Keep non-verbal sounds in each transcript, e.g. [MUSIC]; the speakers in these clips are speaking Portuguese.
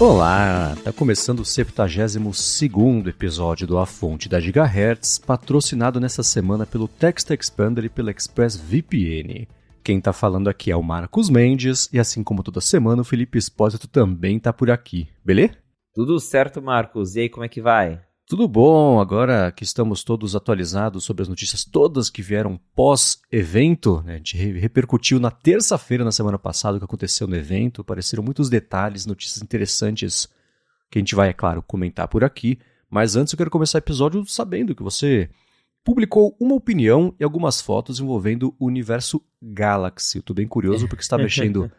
Olá, tá começando o 72 episódio do A Fonte da Gigahertz, patrocinado nessa semana pelo Text Expander e pela ExpressVPN. Quem tá falando aqui é o Marcos Mendes, e assim como toda semana, o Felipe Espósito também tá por aqui, beleza? Tudo certo, Marcos. E aí, como é que vai? Tudo bom, agora que estamos todos atualizados sobre as notícias todas que vieram pós-evento, né? a gente repercutiu na terça-feira, na semana passada, o que aconteceu no evento, apareceram muitos detalhes, notícias interessantes que a gente vai, é claro, comentar por aqui, mas antes eu quero começar o episódio sabendo que você publicou uma opinião e algumas fotos envolvendo o universo Galaxy. Eu bem curioso porque está mexendo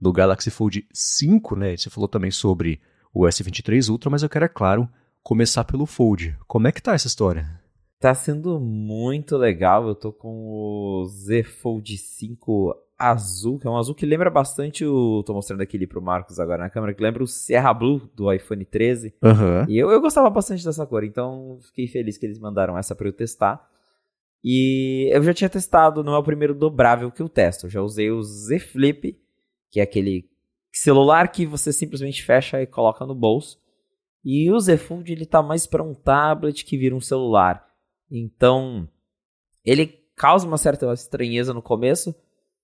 no Galaxy Fold 5, né? Você falou também sobre o S23 Ultra, mas eu quero, é claro, começar pelo Fold. Como é que tá essa história? Tá sendo muito legal. Eu tô com o Z Fold 5 azul, que é um azul que lembra bastante o. Tô mostrando aqui pro Marcos agora na câmera, que lembra o Sierra Blue do iPhone 13. Uhum. E eu, eu gostava bastante dessa cor, então fiquei feliz que eles mandaram essa para eu testar. E eu já tinha testado, não é o primeiro dobrável que eu testo. Eu já usei o Z Flip, que é aquele celular que você simplesmente fecha e coloca no bolso. E o Z Fold ele tá mais para um tablet que vira um celular. Então, ele causa uma certa estranheza no começo,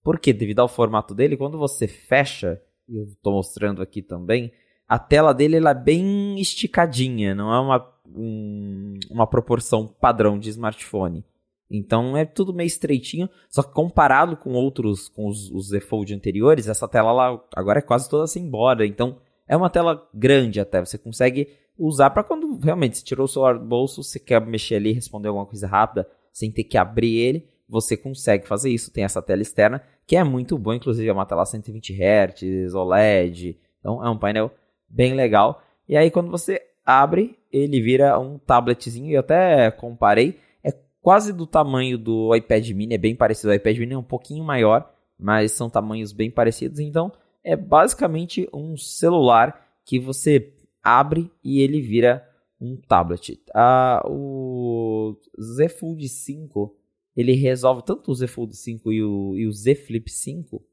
porque devido ao formato dele, quando você fecha, e eu estou mostrando aqui também, a tela dele ela é bem esticadinha, não é uma, um, uma proporção padrão de smartphone. Então é tudo meio estreitinho, só que comparado com outros, com os, os Z Fold anteriores, essa tela lá agora é quase toda sem borda. Então é uma tela grande até, você consegue usar para quando realmente você tirou o celular do bolso, você quer mexer ali, responder alguma coisa rápida, sem ter que abrir ele, você consegue fazer isso. Tem essa tela externa, que é muito boa, inclusive é uma tela 120 Hz, OLED, então é um painel bem legal. E aí quando você abre, ele vira um tabletzinho, eu até comparei, é quase do tamanho do iPad mini, é bem parecido, o iPad mini é um pouquinho maior, mas são tamanhos bem parecidos, então é basicamente um celular que você abre e ele vira um tablet. Ah, o Z Fold 5 ele resolve tanto o Z Fold 5 e o, e o Z Flip 5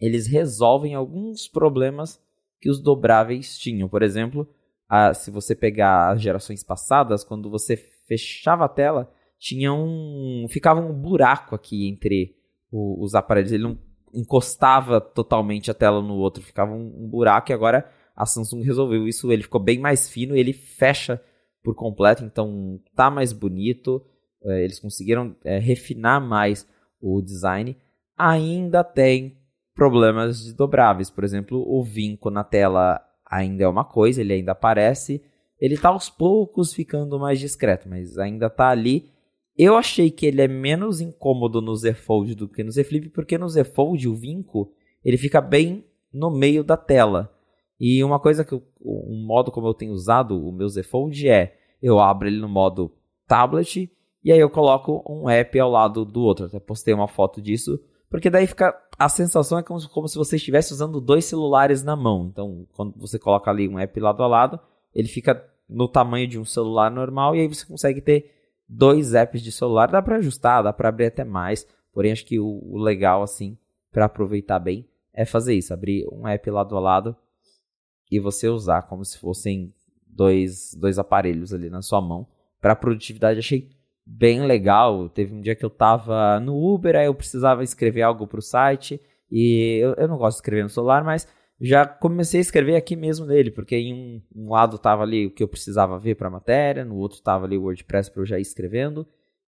eles resolvem alguns problemas que os dobráveis tinham. Por exemplo, se você pegar as gerações passadas, quando você fechava a tela, tinha um ficava um buraco aqui entre o, os aparelhos. Ele não encostava totalmente a tela no outro, ficava um, um buraco e agora a Samsung resolveu isso, ele ficou bem mais fino, ele fecha por completo, então tá mais bonito, é, eles conseguiram é, refinar mais o design. Ainda tem problemas dobráveis, por exemplo, o vinco na tela ainda é uma coisa, ele ainda aparece, ele tá aos poucos ficando mais discreto, mas ainda tá ali eu achei que ele é menos incômodo no Z Fold do que no Z Flip, porque no Z Fold o vinco ele fica bem no meio da tela. E uma coisa que eu, um modo como eu tenho usado o meu Z Fold é eu abro ele no modo tablet e aí eu coloco um app ao lado do outro. até postei uma foto disso, porque daí fica a sensação é como, como se você estivesse usando dois celulares na mão. Então, quando você coloca ali um app lado a lado, ele fica no tamanho de um celular normal e aí você consegue ter dois apps de celular, dá para ajustar, dá para abrir até mais. Porém, acho que o, o legal, assim, para aproveitar bem, é fazer isso: abrir um app lado a lado e você usar como se fossem dois, dois aparelhos ali na sua mão. Para produtividade, achei bem legal. Teve um dia que eu tava no Uber, aí eu precisava escrever algo para o site. E eu, eu não gosto de escrever no celular, mas já comecei a escrever aqui mesmo nele, porque em um, um lado estava ali o que eu precisava ver para a matéria, no outro estava ali o WordPress para eu já ir escrevendo.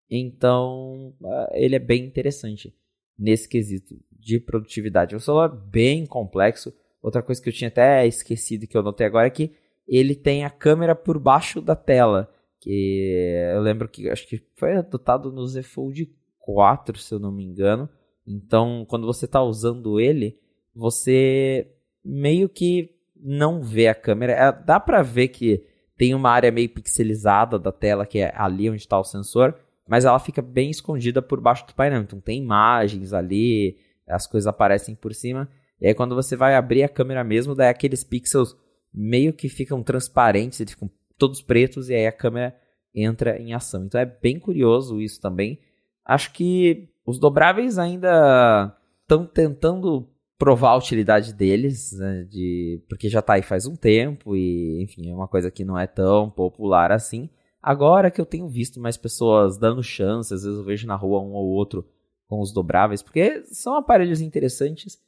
Então, uh, ele é bem interessante nesse quesito de produtividade. É um celular bem complexo. Outra coisa que eu tinha até esquecido que eu notei agora é que ele tem a câmera por baixo da tela. Que eu lembro que acho que foi adotado no Z Fold 4, se eu não me engano. Então, quando você está usando ele, você meio que não vê a câmera. É, dá para ver que tem uma área meio pixelizada da tela, que é ali onde está o sensor, mas ela fica bem escondida por baixo do painel. Então tem imagens ali, as coisas aparecem por cima. E aí quando você vai abrir a câmera mesmo, daí aqueles pixels meio que ficam transparentes, eles ficam todos pretos e aí a câmera entra em ação. Então é bem curioso isso também. Acho que os dobráveis ainda estão tentando provar a utilidade deles, né, de, porque já tá aí faz um tempo e, enfim, é uma coisa que não é tão popular assim. Agora que eu tenho visto mais pessoas dando chance, às vezes eu vejo na rua um ou outro com os dobráveis, porque são aparelhos interessantes,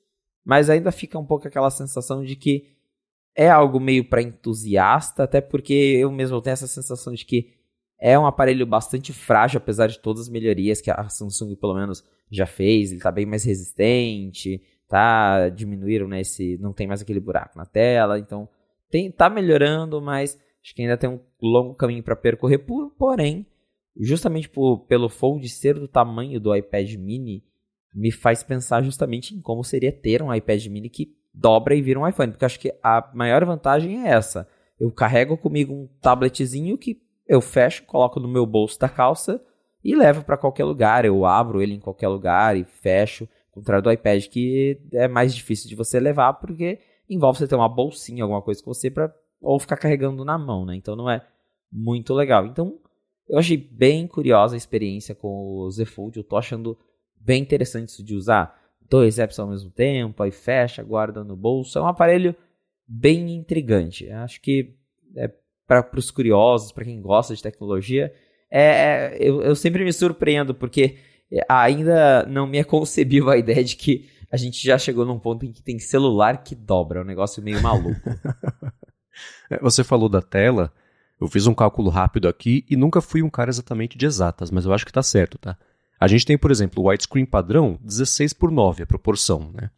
mas ainda fica um pouco aquela sensação de que é algo meio para entusiasta, até porque eu mesmo tenho essa sensação de que é um aparelho bastante frágil, apesar de todas as melhorias que a Samsung pelo menos já fez, ele está bem mais resistente, tá diminuíram né, esse, não tem mais aquele buraco na tela, então tem tá melhorando, mas acho que ainda tem um longo caminho para percorrer, por, porém, justamente por, pelo Fold ser do tamanho do iPad mini, me faz pensar justamente em como seria ter um iPad mini que dobra e vira um iPhone, porque acho que a maior vantagem é essa. Eu carrego comigo um tabletzinho que eu fecho, coloco no meu bolso da calça e levo para qualquer lugar. Eu abro ele em qualquer lugar e fecho contrário do iPad, que é mais difícil de você levar, porque envolve você ter uma bolsinha, alguma coisa com você, para ou ficar carregando na mão, né? Então não é muito legal. Então, eu achei bem curiosa a experiência com o Z Fold. Eu tô achando bem interessante isso de usar dois apps ao mesmo tempo, aí fecha, guarda no bolso. É um aparelho bem intrigante. Acho que é para os curiosos, para quem gosta de tecnologia, é, é eu, eu sempre me surpreendo, porque ainda não me [LAUGHS] é concebível a ideia de que a gente já chegou num ponto em que tem celular que dobra. É um negócio meio maluco. [LAUGHS] É, você falou da tela. Eu fiz um cálculo rápido aqui e nunca fui um cara exatamente de exatas, mas eu acho que tá certo, tá? A gente tem, por exemplo, o widescreen padrão 16 por 9, a proporção, né?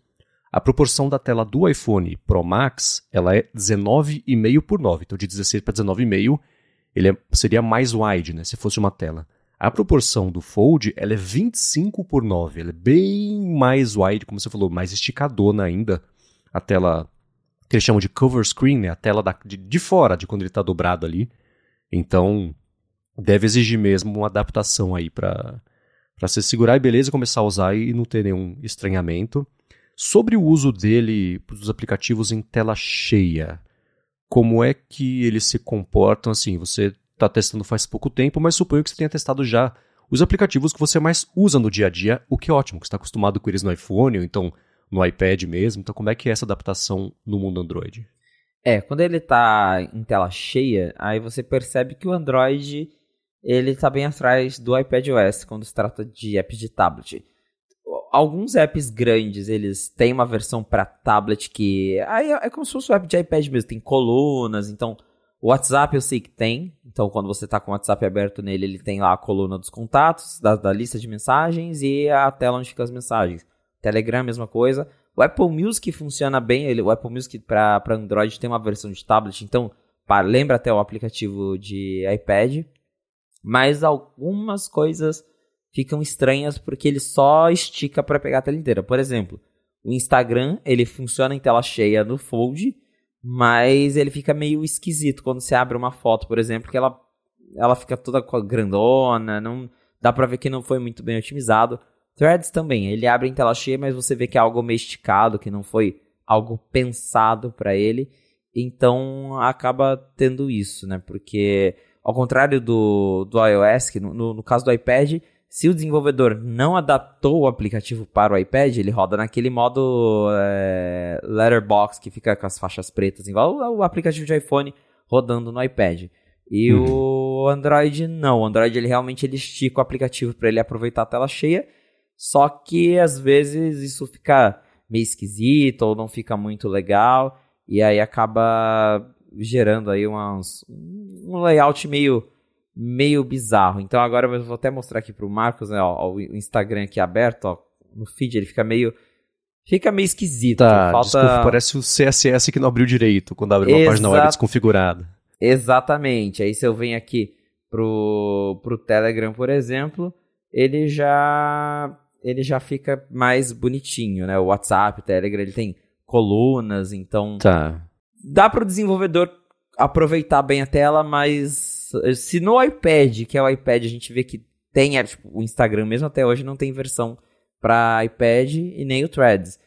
A proporção da tela do iPhone Pro Max, ela é 19,5 por 9. Então de 16 para 19,5, ele é, seria mais wide, né, se fosse uma tela. A proporção do Fold ela é 25 por 9, ela é bem mais wide, como você falou, mais esticadona ainda. A tela que eles chamam de cover screen, né? a tela da, de, de fora, de quando ele está dobrado ali. Então, deve exigir mesmo uma adaptação aí para você segurar e beleza, começar a usar e não ter nenhum estranhamento. Sobre o uso dele dos aplicativos em tela cheia, como é que eles se comportam assim? Você está testando faz pouco tempo, mas suponho que você tenha testado já os aplicativos que você mais usa no dia a dia, o que é ótimo, que está acostumado com eles no iPhone ou então no iPad mesmo. Então, como é que é essa adaptação no mundo Android? É, quando ele está em tela cheia, aí você percebe que o Android ele está bem atrás do iPadOS quando se trata de apps de tablet. Alguns apps grandes, eles têm uma versão para tablet que aí é como se fosse um app de iPad mesmo, tem colunas, então o WhatsApp eu sei que tem, então quando você está com o WhatsApp aberto nele, ele tem lá a coluna dos contatos, da, da lista de mensagens e a tela onde ficam as mensagens. Telegram, mesma coisa. O Apple Music funciona bem, ele, o Apple Music para Android tem uma versão de tablet, então lembra até o aplicativo de iPad, mas algumas coisas ficam estranhas porque ele só estica para pegar a tela inteira. Por exemplo, o Instagram ele funciona em tela cheia no Fold, mas ele fica meio esquisito quando você abre uma foto, por exemplo, que ela, ela fica toda grandona, não dá pra ver que não foi muito bem otimizado. Threads também, ele abre em tela cheia, mas você vê que é algo meio esticado, que não foi algo pensado para ele. Então acaba tendo isso, né? Porque ao contrário do, do iOS, que no, no, no caso do iPad, se o desenvolvedor não adaptou o aplicativo para o iPad, ele roda naquele modo é, letterbox que fica com as faixas pretas, igual o aplicativo de iPhone rodando no iPad. E uhum. o Android não, o Android ele realmente ele estica o aplicativo para ele aproveitar a tela cheia, só que às vezes isso fica meio esquisito ou não fica muito legal e aí acaba gerando aí umas, um layout meio meio bizarro. Então agora eu vou até mostrar aqui pro Marcos, né, ó, o Instagram aqui aberto, ó, no feed ele fica meio fica meio esquisito. Tá, Falta... desculpa, parece o CSS que não abriu direito quando abre uma Exa... página web desconfigurada. Exatamente. Aí se eu venho aqui pro pro Telegram, por exemplo, ele já ele já fica mais bonitinho, né? O WhatsApp, o Telegram, ele tem colunas, então tá. dá para o desenvolvedor aproveitar bem a tela, mas se no iPad, que é o iPad, a gente vê que tem, é, tipo, o Instagram mesmo até hoje não tem versão para iPad e nem o Threads.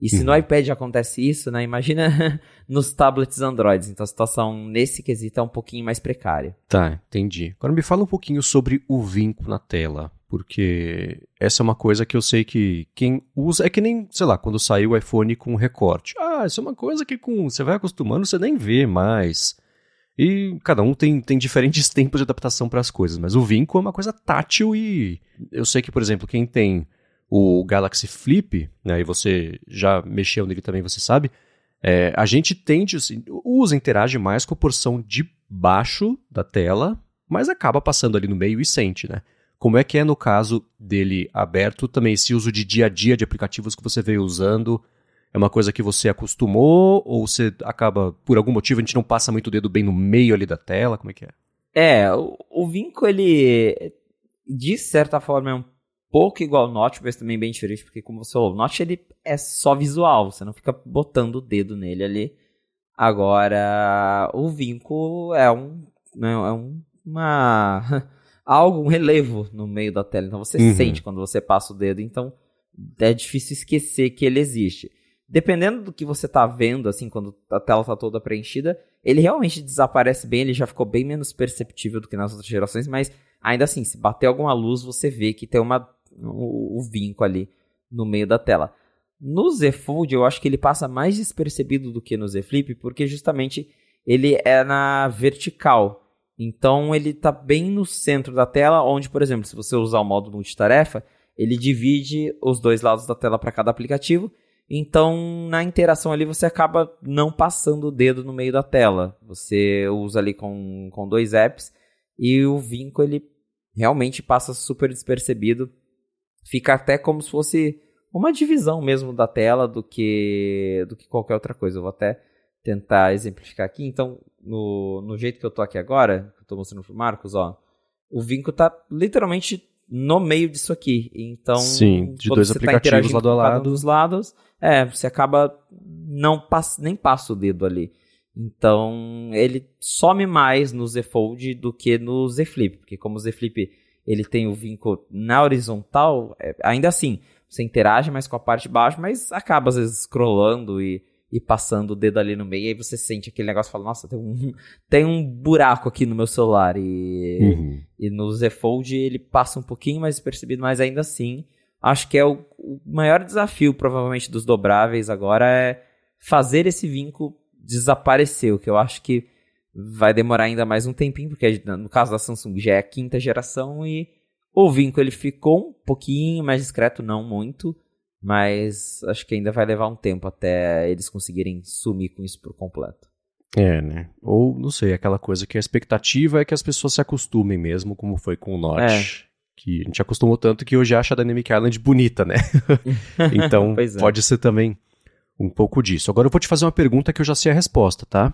E se uhum. no iPad acontece isso, né? Imagina [LAUGHS] nos tablets Androids. Então a situação nesse quesito é um pouquinho mais precária. Tá, entendi. Agora me fala um pouquinho sobre o vinco na tela. Porque essa é uma coisa que eu sei que quem usa. É que nem, sei lá, quando saiu o iPhone com recorte. Ah, isso é uma coisa que com você vai acostumando, você nem vê mais. E cada um tem, tem diferentes [LAUGHS] tempos de adaptação para as coisas, mas o Vinco é uma coisa tátil e eu sei que, por exemplo, quem tem o Galaxy Flip, né, e você já mexeu nele também, você sabe, é, a gente tende, assim, usa, interage mais com a porção de baixo da tela, mas acaba passando ali no meio e sente, né? Como é que é no caso dele aberto também, esse uso de dia a dia de aplicativos que você veio usando? É uma coisa que você acostumou ou você acaba, por algum motivo, a gente não passa muito o dedo bem no meio ali da tela? Como é que é? É, o, o Vinco, ele, de certa forma, é um pouco igual ao Notch, mas também bem diferente, porque como você falou, o Notch ele é só visual, você não fica botando o dedo nele ali. Agora, o Vinco é um, né, é um, uma [LAUGHS] algo, um relevo no meio da tela. Então você uhum. sente quando você passa o dedo, então é difícil esquecer que ele existe. Dependendo do que você está vendo, assim, quando a tela está toda preenchida, ele realmente desaparece bem, ele já ficou bem menos perceptível do que nas outras gerações, mas ainda assim, se bater alguma luz, você vê que tem uma o, o vinco ali no meio da tela. No Z Fold, eu acho que ele passa mais despercebido do que no Z Flip, porque justamente ele é na vertical. Então ele está bem no centro da tela, onde, por exemplo, se você usar o modo multitarefa, ele divide os dois lados da tela para cada aplicativo. Então, na interação ali, você acaba não passando o dedo no meio da tela. Você usa ali com, com dois apps e o vinco ele realmente passa super despercebido fica até como se fosse uma divisão mesmo da tela do que do que qualquer outra coisa. Eu vou até tentar exemplificar aqui. Então, no, no jeito que eu tô aqui agora, que eu tô mostrando pro Marcos, ó, o vinco tá literalmente no meio disso aqui. Então, Sim, de dois tá aplicativos tá lado a lado. dos lados, é, você acaba não passa, nem passa o dedo ali. Então, ele some mais no Z Fold do que no Z Flip, porque como o Z Flip ele tem o vínculo na horizontal, é, ainda assim, você interage mais com a parte de baixo, mas acaba às vezes scrollando e, e passando o dedo ali no meio, e aí você sente aquele negócio e fala, nossa, tem um, [LAUGHS] tem um buraco aqui no meu celular. E, uhum. e no Z Fold ele passa um pouquinho mais despercebido, mas ainda assim, acho que é o, o maior desafio, provavelmente, dos dobráveis agora é fazer esse vínculo desaparecer, o que eu acho que vai demorar ainda mais um tempinho, porque no caso da Samsung já é a quinta geração e o vinco ele ficou um pouquinho mais discreto, não muito, mas acho que ainda vai levar um tempo até eles conseguirem sumir com isso por completo. É, né? Ou, não sei, aquela coisa que a expectativa é que as pessoas se acostumem mesmo, como foi com o Notch. É. Que a gente acostumou tanto que hoje acha a Dynamic Island bonita, né? [LAUGHS] então, é. pode ser também um pouco disso. Agora eu vou te fazer uma pergunta que eu já sei a resposta, tá?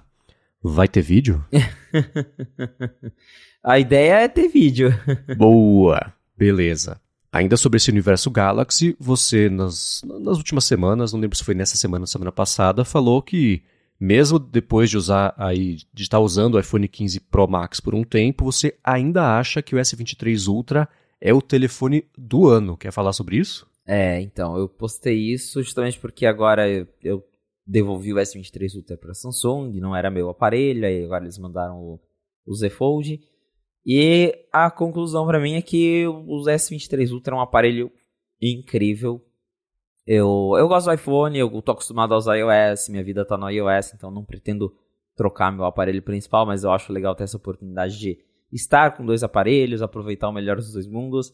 Vai ter vídeo? [LAUGHS] a ideia é ter vídeo. Boa, beleza. Ainda sobre esse universo Galaxy, você nas, nas últimas semanas, não lembro se foi nessa semana ou semana passada, falou que mesmo depois de usar aí, de estar usando o iPhone 15 Pro Max por um tempo, você ainda acha que o S23 Ultra é o telefone do ano. Quer falar sobre isso? É, então, eu postei isso justamente porque agora eu, devolvi o S23 Ultra para Samsung, não era meu aparelho, aí agora eles mandaram o, o Z Fold. E a conclusão para mim é que o S23 Ultra é um aparelho incrível. Eu, eu gosto do iPhone, eu tô acostumado a usar iOS, minha vida tá no iOS, então não pretendo trocar meu aparelho principal, mas eu acho legal ter essa oportunidade de estar com dois aparelhos, aproveitar o melhor dos dois mundos.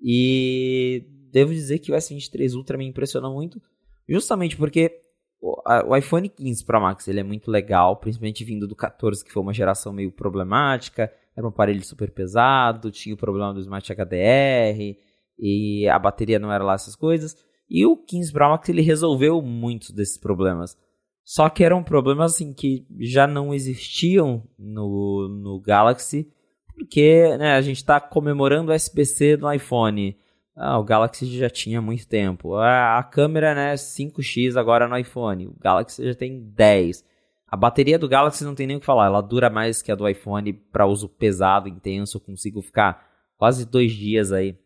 E devo dizer que o S23 Ultra me impressionou muito, justamente porque o iPhone 15 Pro Max ele é muito legal, principalmente vindo do 14, que foi uma geração meio problemática. Era um aparelho super pesado, tinha o problema do Smart HDR e a bateria não era lá essas coisas. E o 15 Pro Max ele resolveu muitos desses problemas. Só que eram problemas assim que já não existiam no, no Galaxy, porque né, a gente está comemorando o SBC no iPhone. Ah, o Galaxy já tinha muito tempo. Ah, a câmera, né, 5x agora no iPhone. O Galaxy já tem 10. A bateria do Galaxy não tem nem o que falar. Ela dura mais que a do iPhone para uso pesado, intenso. Eu consigo ficar quase dois dias aí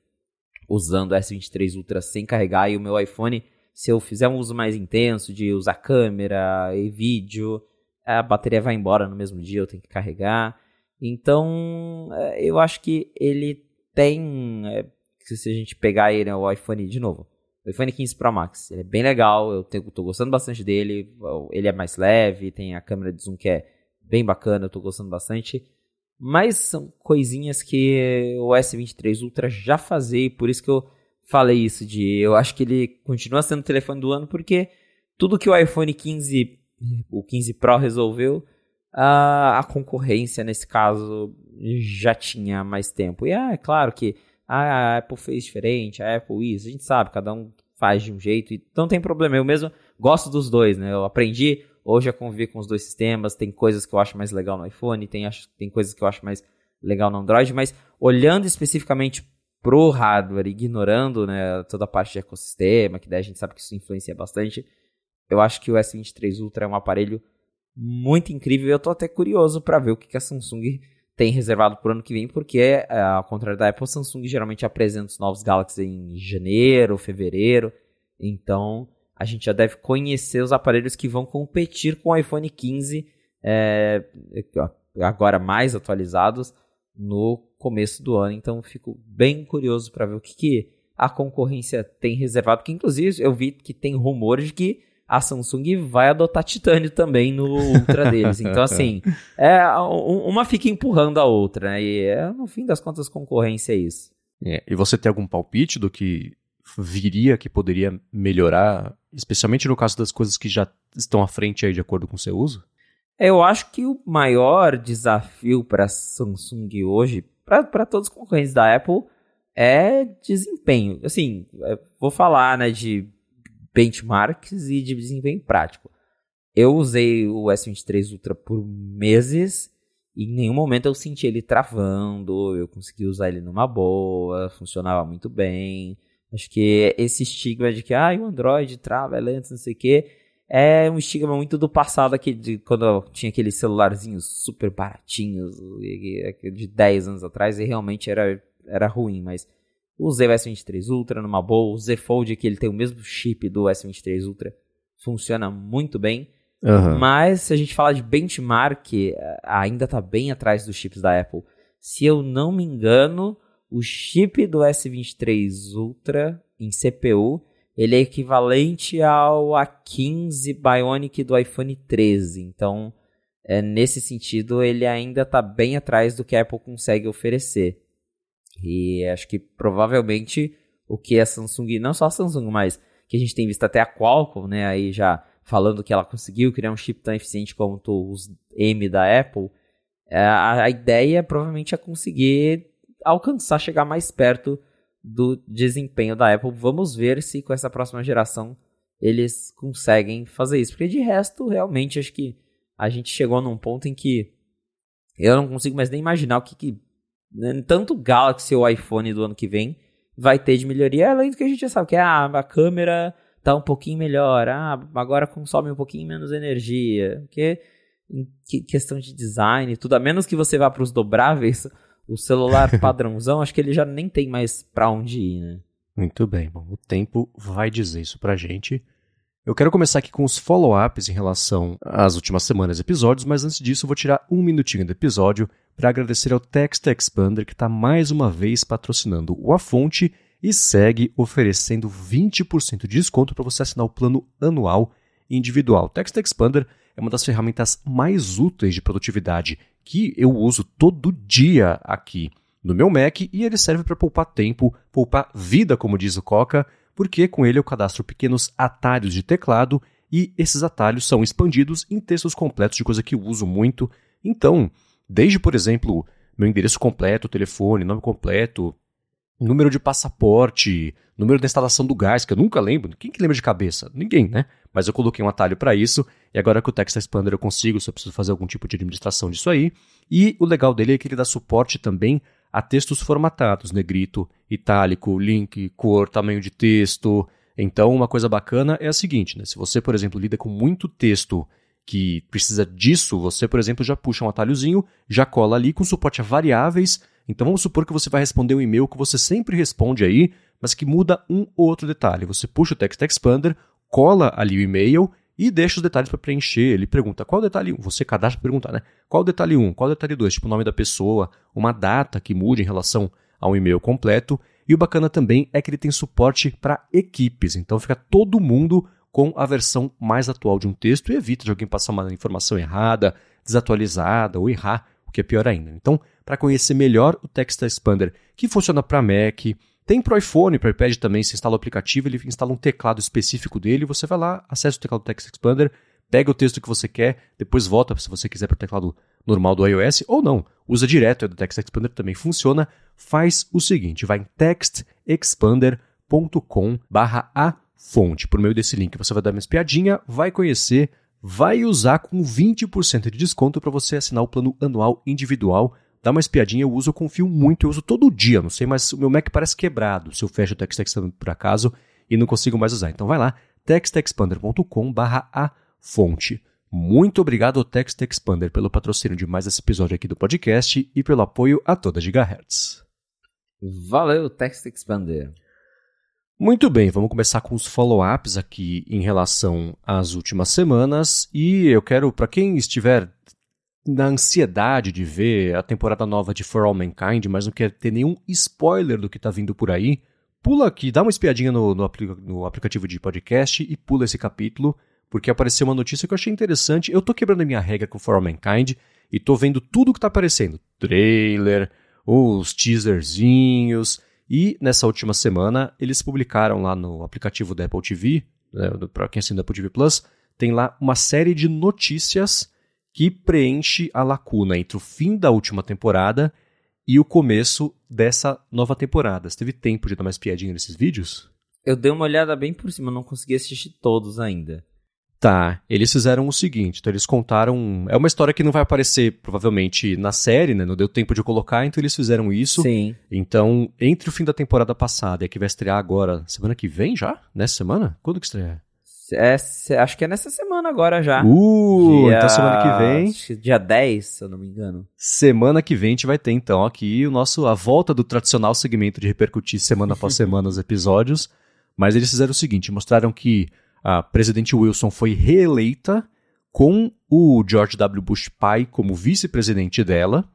usando o S23 Ultra sem carregar. E o meu iPhone, se eu fizer um uso mais intenso de usar câmera e vídeo, a bateria vai embora no mesmo dia, eu tenho que carregar. Então, é, eu acho que ele tem é, se a gente pegar ele, o iPhone de novo. O iPhone 15 Pro Max, ele é bem legal, eu tô gostando bastante dele, ele é mais leve, tem a câmera de zoom que é bem bacana, eu tô gostando bastante. Mas são coisinhas que o S23 Ultra já fazia, e por isso que eu falei isso de eu acho que ele continua sendo o telefone do ano porque tudo que o iPhone 15, o 15 Pro resolveu, a, a concorrência nesse caso já tinha mais tempo. E é claro que a Apple fez diferente, a Apple isso, a gente sabe, cada um faz de um jeito, e não tem problema. Eu mesmo gosto dos dois, né? Eu aprendi hoje a conviver com os dois sistemas, tem coisas que eu acho mais legal no iPhone, tem, acho, tem coisas que eu acho mais legal no Android, mas olhando especificamente pro hardware, ignorando né, toda a parte de ecossistema, que daí a gente sabe que isso influencia bastante, eu acho que o S23 Ultra é um aparelho muito incrível eu tô até curioso para ver o que, que a Samsung tem reservado para o ano que vem, porque, é, ao contrário da Apple, Samsung geralmente apresenta os novos Galaxy em janeiro, fevereiro. Então, a gente já deve conhecer os aparelhos que vão competir com o iPhone 15, é, agora mais atualizados, no começo do ano. Então, fico bem curioso para ver o que, que a concorrência tem reservado. Porque, inclusive, eu vi que tem rumores de que a Samsung vai adotar titânio também no Ultra deles. Então, assim, [LAUGHS] é, uma fica empurrando a outra, né? E é, no fim das contas, concorrência é isso. É, e você tem algum palpite do que viria que poderia melhorar, especialmente no caso das coisas que já estão à frente aí de acordo com o seu uso? Eu acho que o maior desafio para a Samsung hoje, para todos os concorrentes da Apple, é desempenho. Assim, é, vou falar né, de benchmarks e de desempenho prático. Eu usei o S23 Ultra por meses e em nenhum momento eu senti ele travando, eu consegui usar ele numa boa, funcionava muito bem. Acho que esse estigma de que ah, o Android trava, é lento, não sei o quê, é um estigma muito do passado aqui, de quando tinha aqueles celularzinhos super baratinhos de 10 anos atrás e realmente era, era ruim, mas Usei o S23 Ultra numa boa. O Z Fold, que ele tem o mesmo chip do S23 Ultra, funciona muito bem. Uhum. Mas se a gente falar de benchmark, ainda está bem atrás dos chips da Apple. Se eu não me engano, o chip do S23 Ultra em CPU, ele é equivalente ao A15 Bionic do iPhone 13. Então, é, nesse sentido, ele ainda está bem atrás do que a Apple consegue oferecer. E acho que provavelmente o que a Samsung, não só a Samsung, mas que a gente tem visto até a Qualcomm, né, aí já falando que ela conseguiu criar um chip tão eficiente como os M da Apple, é, a, a ideia provavelmente é conseguir alcançar, chegar mais perto do desempenho da Apple. Vamos ver se com essa próxima geração eles conseguem fazer isso. Porque de resto, realmente, acho que a gente chegou num ponto em que eu não consigo mais nem imaginar o que, que tanto o Galaxy ou o iPhone do ano que vem vai ter de melhoria, além do que a gente já sabe, que é, ah, a câmera tá um pouquinho melhor, ah, agora consome um pouquinho menos energia, porque em questão de design e tudo, a menos que você vá para os dobráveis, o celular [LAUGHS] padrãozão, acho que ele já nem tem mais para onde ir, né? Muito bem, bom, o tempo vai dizer isso pra gente. Eu quero começar aqui com os follow-ups em relação às últimas semanas e episódios, mas antes disso vou tirar um minutinho do episódio para agradecer ao Text Expander que está mais uma vez patrocinando o A Fonte e segue oferecendo 20% de desconto para você assinar o plano anual individual. O Text Expander é uma das ferramentas mais úteis de produtividade que eu uso todo dia aqui no meu Mac e ele serve para poupar tempo, poupar vida, como diz o Coca, porque com ele eu cadastro pequenos atalhos de teclado e esses atalhos são expandidos em textos completos de coisa que eu uso muito. Então, Desde, por exemplo, meu endereço completo, telefone, nome completo, número de passaporte, número da instalação do gás, que eu nunca lembro. Quem que lembra de cabeça? Ninguém, né? Mas eu coloquei um atalho para isso, e agora com o Text Expander eu consigo, se eu preciso fazer algum tipo de administração disso aí. E o legal dele é que ele dá suporte também a textos formatados, negrito, itálico, link, cor, tamanho de texto. Então, uma coisa bacana é a seguinte, né? Se você, por exemplo, lida com muito texto que precisa disso, você, por exemplo, já puxa um atalhozinho, já cola ali com suporte a variáveis. Então vamos supor que você vai responder um e-mail que você sempre responde aí, mas que muda um ou outro detalhe. Você puxa o Text Expander, cola ali o e-mail e deixa os detalhes para preencher. Ele pergunta qual o detalhe 1, você cadastra perguntar, né? Qual o detalhe 1, qual o detalhe 2, tipo o nome da pessoa, uma data que mude em relação ao e-mail completo. E o bacana também é que ele tem suporte para equipes, então fica todo mundo com a versão mais atual de um texto e evita de alguém passar uma informação errada, desatualizada ou errar, o que é pior ainda. Então, para conhecer melhor o Text Expander, que funciona para Mac, tem para iPhone, para iPad também, você instala o aplicativo, ele instala um teclado específico dele, você vai lá, acessa o teclado Text Expander, pega o texto que você quer, depois volta se você quiser para o teclado normal do iOS, ou não, usa direto, é do Text Expander também funciona. Faz o seguinte, vai em textexpander.com a fonte. Por meio desse link você vai dar uma espiadinha, vai conhecer, vai usar com 20% de desconto para você assinar o plano anual individual. Dá uma espiadinha, eu uso, eu confio muito, eu uso todo dia, não sei, mas o meu Mac parece quebrado se eu fecho o TextExpander por acaso e não consigo mais usar. Então vai lá, textexpander.com a fonte. Muito obrigado ao Text Expander pelo patrocínio de mais esse episódio aqui do podcast e pelo apoio a toda Gigahertz. Valeu, Text Expander. Muito bem, vamos começar com os follow-ups aqui em relação às últimas semanas. E eu quero, para quem estiver na ansiedade de ver a temporada nova de For All Mankind, mas não quer ter nenhum spoiler do que está vindo por aí, pula aqui, dá uma espiadinha no, no, no aplicativo de podcast e pula esse capítulo porque apareceu uma notícia que eu achei interessante. Eu tô quebrando a minha regra com For All Mankind e tô vendo tudo que tá aparecendo. Trailer, os teaserzinhos. E nessa última semana, eles publicaram lá no aplicativo da Apple TV, né, para quem assina Apple TV Plus, tem lá uma série de notícias que preenche a lacuna entre o fim da última temporada e o começo dessa nova temporada. Você teve tempo de dar uma espiadinha nesses vídeos? Eu dei uma olhada bem por cima, não consegui assistir todos ainda. Tá, eles fizeram o seguinte, então eles contaram, é uma história que não vai aparecer provavelmente na série, né, não deu tempo de colocar, então eles fizeram isso. Sim. Então, entre o fim da temporada passada e a que vai estrear agora, semana que vem já? Nessa semana? Quando que estreia? É, acho que é nessa semana agora já. Uh, dia, então semana que vem. Dia 10, se eu não me engano. Semana que vem a gente vai ter então aqui o nosso a volta do tradicional segmento de repercutir semana após [LAUGHS] semana os episódios, mas eles fizeram o seguinte, mostraram que a presidente Wilson foi reeleita com o George W. Bush pai como vice-presidente dela.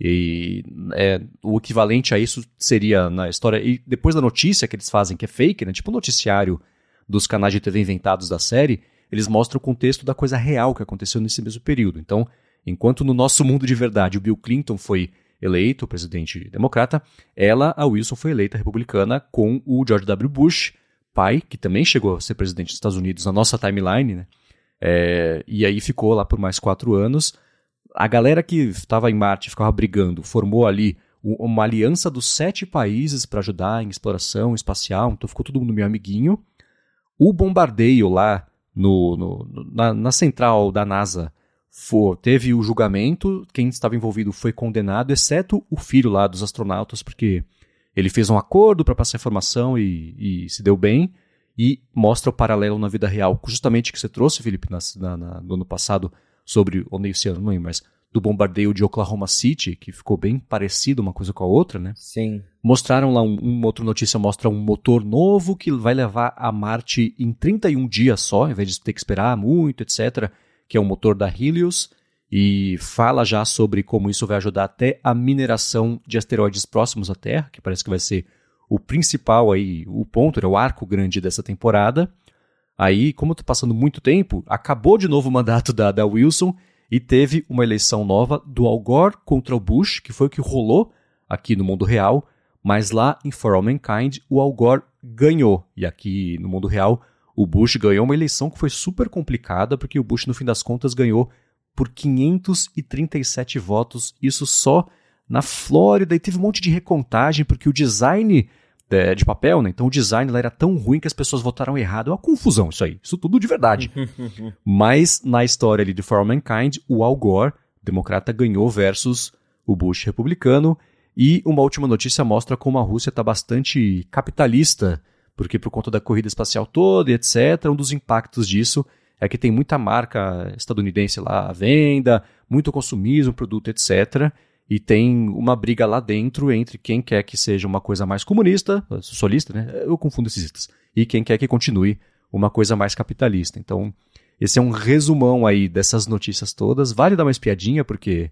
E é, o equivalente a isso seria na história. E depois da notícia que eles fazem, que é fake, né? Tipo o noticiário dos canais de TV inventados da série, eles mostram o contexto da coisa real que aconteceu nesse mesmo período. Então, enquanto no nosso mundo de verdade o Bill Clinton foi eleito presidente democrata, ela, a Wilson, foi eleita republicana com o George W. Bush pai, que também chegou a ser presidente dos Estados Unidos na nossa timeline, né? É, e aí ficou lá por mais quatro anos. A galera que estava em Marte, ficava brigando, formou ali uma aliança dos sete países para ajudar em exploração espacial, então ficou todo mundo meu amiguinho. O bombardeio lá no, no na, na, central da NASA for, teve o julgamento, quem estava envolvido foi condenado, exceto o filho lá dos astronautas, porque ele fez um acordo para passar informação e, e, se deu bem, e mostra o paralelo na vida real, justamente que você trouxe, Felipe, na, na, no ano passado, sobre, esse ano, não mas do bombardeio de Oklahoma City, que ficou bem parecido uma coisa com a outra, né? Sim. Mostraram lá, um, uma outra notícia mostra um motor novo que vai levar a Marte em 31 dias só, em vez de ter que esperar muito, etc., que é o motor da Helios e fala já sobre como isso vai ajudar até a mineração de asteroides próximos à Terra, que parece que vai ser o principal aí, o ponto, né, o arco grande dessa temporada. Aí, como está passando muito tempo, acabou de novo o mandato da, da Wilson e teve uma eleição nova do Al Gore contra o Bush, que foi o que rolou aqui no mundo real, mas lá em For All Mankind o Al Gore ganhou. E aqui no mundo real o Bush ganhou uma eleição que foi super complicada, porque o Bush no fim das contas ganhou por 537 votos, isso só na Flórida, e teve um monte de recontagem, porque o design é, de papel, né? Então o design lá era tão ruim que as pessoas votaram errado. É uma confusão isso aí, isso tudo de verdade. [LAUGHS] Mas na história ali de For All Mankind, o Al Gore, democrata, ganhou versus o Bush republicano. E uma última notícia mostra como a Rússia está bastante capitalista, porque por conta da corrida espacial toda e etc., um dos impactos disso é que tem muita marca estadunidense lá à venda, muito consumismo, produto, etc. E tem uma briga lá dentro entre quem quer que seja uma coisa mais comunista, socialista, né? Eu confundo esses itens. E quem quer que continue uma coisa mais capitalista. Então, esse é um resumão aí dessas notícias todas. Vale dar uma espiadinha, porque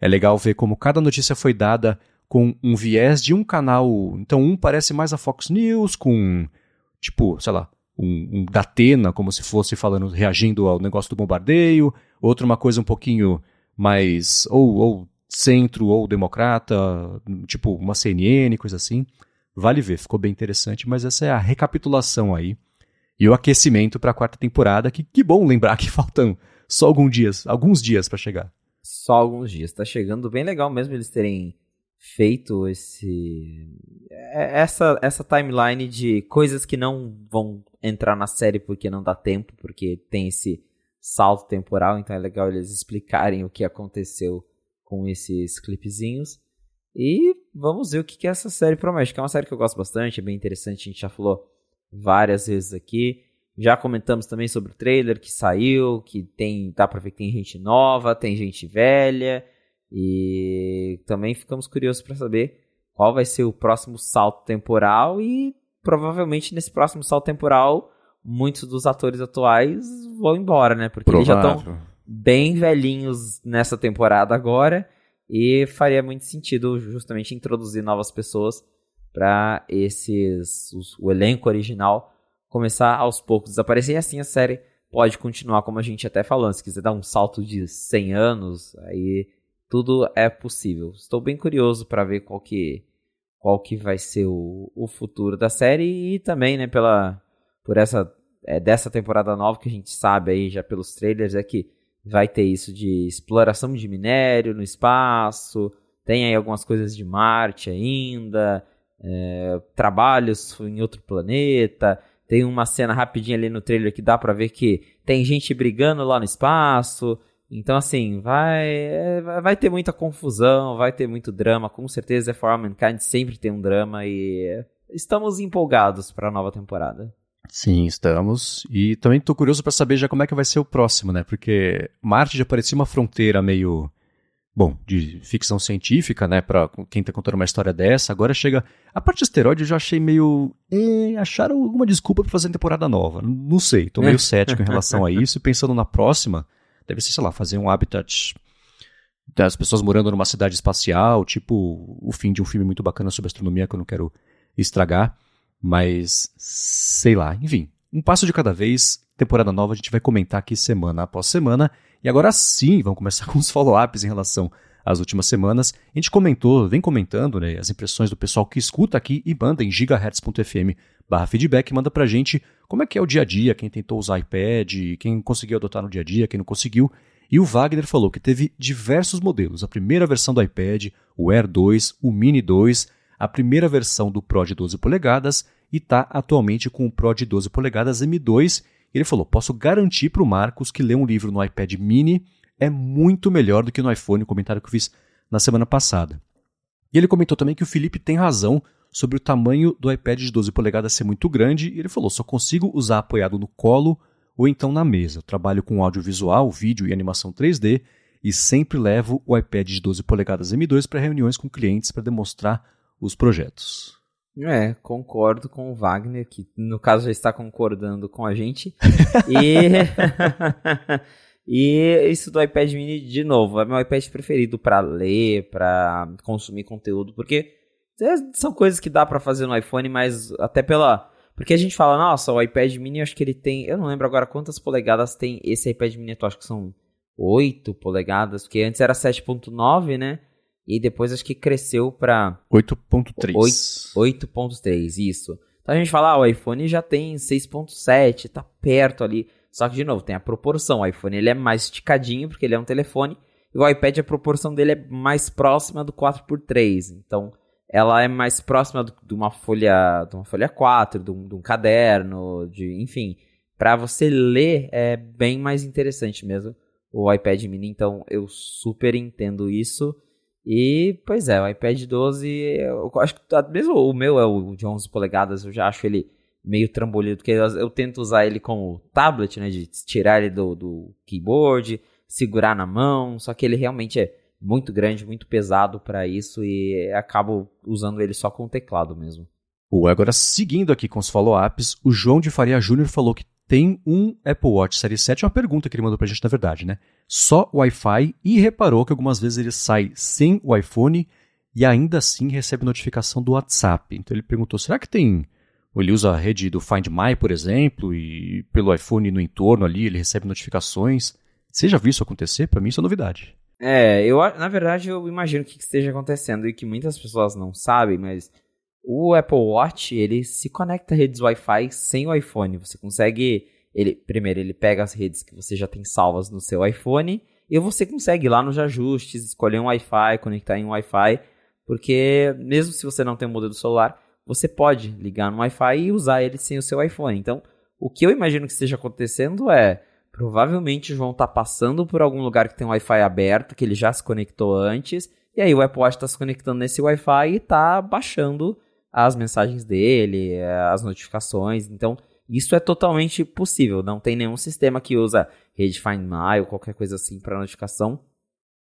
é legal ver como cada notícia foi dada com um viés de um canal. Então, um parece mais a Fox News, com, tipo, sei lá, um, um Datena, como se fosse falando, reagindo ao negócio do bombardeio, outro uma coisa um pouquinho mais, ou, ou centro, ou democrata, tipo uma CNN, coisa assim. Vale ver, ficou bem interessante, mas essa é a recapitulação aí. E o aquecimento para a quarta temporada, que que bom lembrar que [LAUGHS] faltam só alguns dias, alguns dias para chegar. Só alguns dias, tá chegando bem legal mesmo eles terem feito esse é, essa essa timeline de coisas que não vão entrar na série porque não dá tempo, porque tem esse salto temporal, então é legal eles explicarem o que aconteceu com esses clipezinhos. E vamos ver o que, que essa série promete, que é uma série que eu gosto bastante, é bem interessante, a gente já falou várias vezes aqui. Já comentamos também sobre o trailer que saiu, que tem, dá pra ver que tem gente nova, tem gente velha, e também ficamos curiosos para saber qual vai ser o próximo salto temporal e provavelmente nesse próximo salto temporal muitos dos atores atuais vão embora, né? Porque Provável. eles já estão bem velhinhos nessa temporada agora e faria muito sentido justamente introduzir novas pessoas para esses os, o elenco original começar aos poucos desaparecer e assim a série pode continuar como a gente até falou, se quiser dar um salto de 100 anos, aí tudo é possível. Estou bem curioso para ver qual que, qual que vai ser o, o futuro da série e também, né, pela, por essa é, dessa temporada nova que a gente sabe aí já pelos trailers é que vai ter isso de exploração de minério no espaço, tem aí algumas coisas de Marte ainda, é, trabalhos em outro planeta, tem uma cena rapidinha ali no trailer que dá para ver que tem gente brigando lá no espaço, então, assim, vai, vai ter muita confusão, vai ter muito drama. Com certeza, For All Mankind sempre tem um drama e estamos empolgados para a nova temporada. Sim, estamos. E também estou curioso para saber já como é que vai ser o próximo, né? Porque Marte já parecia uma fronteira meio. Bom, de ficção científica, né? Pra quem tá contando uma história dessa. Agora chega. A parte de asteroide eu já achei meio. Eh, acharam alguma desculpa para fazer temporada nova. Não sei, tô meio cético em relação a isso. [LAUGHS] E pensando na próxima Deve ser, sei lá, fazer um habitat das pessoas morando numa cidade espacial, tipo o fim de um filme muito bacana sobre astronomia que eu não quero estragar, mas sei lá, enfim, um passo de cada vez, temporada nova a gente vai comentar aqui semana após semana, e agora sim, vamos começar [LAUGHS] com os follow-ups em relação às últimas semanas. A gente comentou, vem comentando né, as impressões do pessoal que escuta aqui e manda em gigahertz.fm barra feedback, manda pra gente como é que é o dia a dia, quem tentou usar iPad, quem conseguiu adotar no dia a dia, quem não conseguiu. E o Wagner falou que teve diversos modelos, a primeira versão do iPad, o Air 2, o Mini 2, a primeira versão do Pro de 12 polegadas e está atualmente com o Pro de 12 polegadas M2. Ele falou: posso garantir para o Marcos que ler um livro no iPad Mini é muito melhor do que no iPhone, o comentário que eu fiz na semana passada. E ele comentou também que o Felipe tem razão sobre o tamanho do iPad de 12 polegadas ser muito grande, e ele falou: só consigo usar apoiado no colo ou então na mesa. Eu trabalho com audiovisual, vídeo e animação 3D e sempre levo o iPad de 12 polegadas M2 para reuniões com clientes para demonstrar os projetos. É, concordo com o Wagner, que no caso já está concordando com a gente. [LAUGHS] e... [LAUGHS] e isso do iPad mini, de novo, é meu iPad preferido para ler, para consumir conteúdo, porque é, são coisas que dá para fazer no iPhone, mas até pela. Porque a gente fala, nossa, o iPad mini, eu acho que ele tem. Eu não lembro agora quantas polegadas tem esse iPad mini, eu acho que são 8 polegadas, porque antes era 7.9, né? E depois acho que cresceu pra. 8.3. 8.3, isso. Então a gente fala, ah, o iPhone já tem 6.7, tá perto ali. Só que, de novo, tem a proporção. O iPhone ele é mais esticadinho, porque ele é um telefone. E o iPad, a proporção dele é mais próxima do 4x3. Então, ela é mais próxima de uma folha, de uma folha 4, de um, de um caderno, de, enfim, para você ler é bem mais interessante mesmo o iPad mini, então eu super entendo isso. E, pois é, o iPad 12, eu acho que mesmo o meu é o de 11 polegadas, eu já acho ele meio trambolino, porque eu, eu tento usar ele como tablet, né, de tirar ele do, do keyboard, segurar na mão, só que ele realmente é muito grande, muito pesado para isso e acabo usando ele só com o teclado mesmo. O agora seguindo aqui com os follow-ups, o João de Faria Júnior falou que tem um Apple Watch Série 7, uma pergunta que ele mandou pra gente na verdade, né? Só Wi-Fi e reparou que algumas vezes ele sai sem o iPhone e ainda assim recebe notificação do WhatsApp. Então ele perguntou: será que tem. Ele usa a rede do Find My, por exemplo, e pelo iPhone no entorno ali ele recebe notificações. Você já viu isso acontecer? Para mim isso é novidade. É, eu na verdade eu imagino que esteja acontecendo e que muitas pessoas não sabem, mas o Apple Watch ele se conecta a redes Wi-Fi sem o iPhone. Você consegue, ele primeiro ele pega as redes que você já tem salvas no seu iPhone e você consegue ir lá nos ajustes escolher um Wi-Fi, conectar em um Wi-Fi, porque mesmo se você não tem um modelo celular, você pode ligar no Wi-Fi e usar ele sem o seu iPhone. Então, o que eu imagino que esteja acontecendo é Provavelmente o João tá passando por algum lugar que tem Wi-Fi aberto, que ele já se conectou antes, e aí o Apple Watch está se conectando nesse Wi-Fi e tá baixando as mensagens dele, eh, as notificações. Então, isso é totalmente possível. Não tem nenhum sistema que usa rede Find My ou qualquer coisa assim para notificação.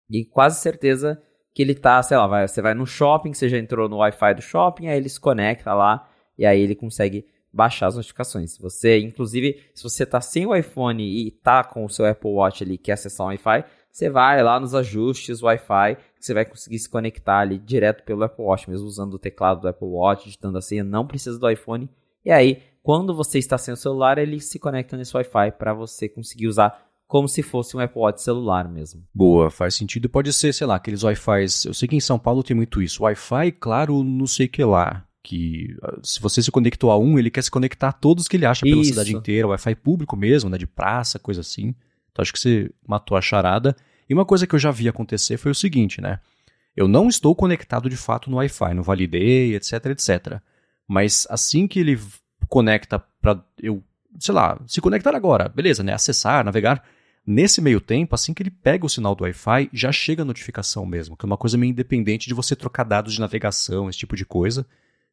E quase certeza que ele tá, sei lá, vai, você vai no shopping, você já entrou no Wi-Fi do shopping, aí ele se conecta lá e aí ele consegue baixar as notificações. Você, inclusive, se você está sem o iPhone e está com o seu Apple Watch ali quer acessar o Wi-Fi, você vai lá nos ajustes Wi-Fi, você vai conseguir se conectar ali direto pelo Apple Watch, mesmo usando o teclado do Apple Watch, digitando a senha, não precisa do iPhone. E aí, quando você está sem o celular, ele se conecta nesse Wi-Fi para você conseguir usar como se fosse um Apple Watch celular mesmo. Boa, faz sentido. Pode ser, sei lá, aqueles Wi-Fi. Eu sei que em São Paulo tem muito isso. Wi-Fi, claro, não sei que lá que ah, se você se conectou a um, ele quer se conectar a todos que ele acha pela Isso. cidade inteira, Wi-Fi público mesmo, né, de praça, coisa assim. Então acho que você matou a charada. Uma coisa que eu já vi acontecer foi o seguinte, né? Eu não estou conectado de fato no Wi-Fi, não validei, etc, etc. Mas assim que ele conecta para eu, sei lá, se conectar agora, beleza, né? Acessar, navegar. Nesse meio tempo, assim que ele pega o sinal do Wi-Fi, já chega a notificação mesmo, que é uma coisa meio independente de você trocar dados de navegação, esse tipo de coisa.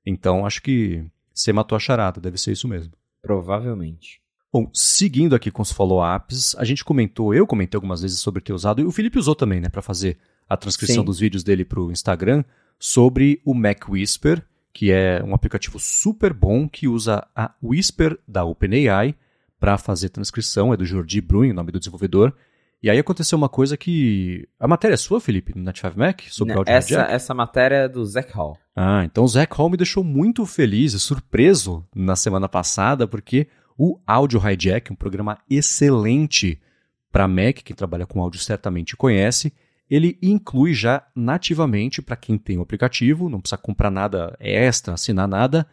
Então acho que você matou a charada, deve ser isso mesmo. Provavelmente. Bom, seguindo aqui com os follow-ups, a gente comentou, eu comentei algumas vezes sobre ter usado, e o Felipe usou também, né, para fazer a transcrição Sim. dos vídeos dele para o Instagram, sobre o Mac Whisper, que é um aplicativo super bom que usa a Whisper da OpenAI para fazer transcrição, é do Jordi Brun, o nome do desenvolvedor, e aí aconteceu uma coisa que. A matéria é sua, Felipe, no Native Mac? Sobre o essa, essa matéria é do Zach Hall. Ah, então o Zach Hall me deixou muito feliz e surpreso na semana passada, porque o Audio Hijack, um programa excelente para Mac, quem trabalha com áudio certamente conhece, ele inclui já nativamente para quem tem o aplicativo, não precisa comprar nada extra, assinar nada,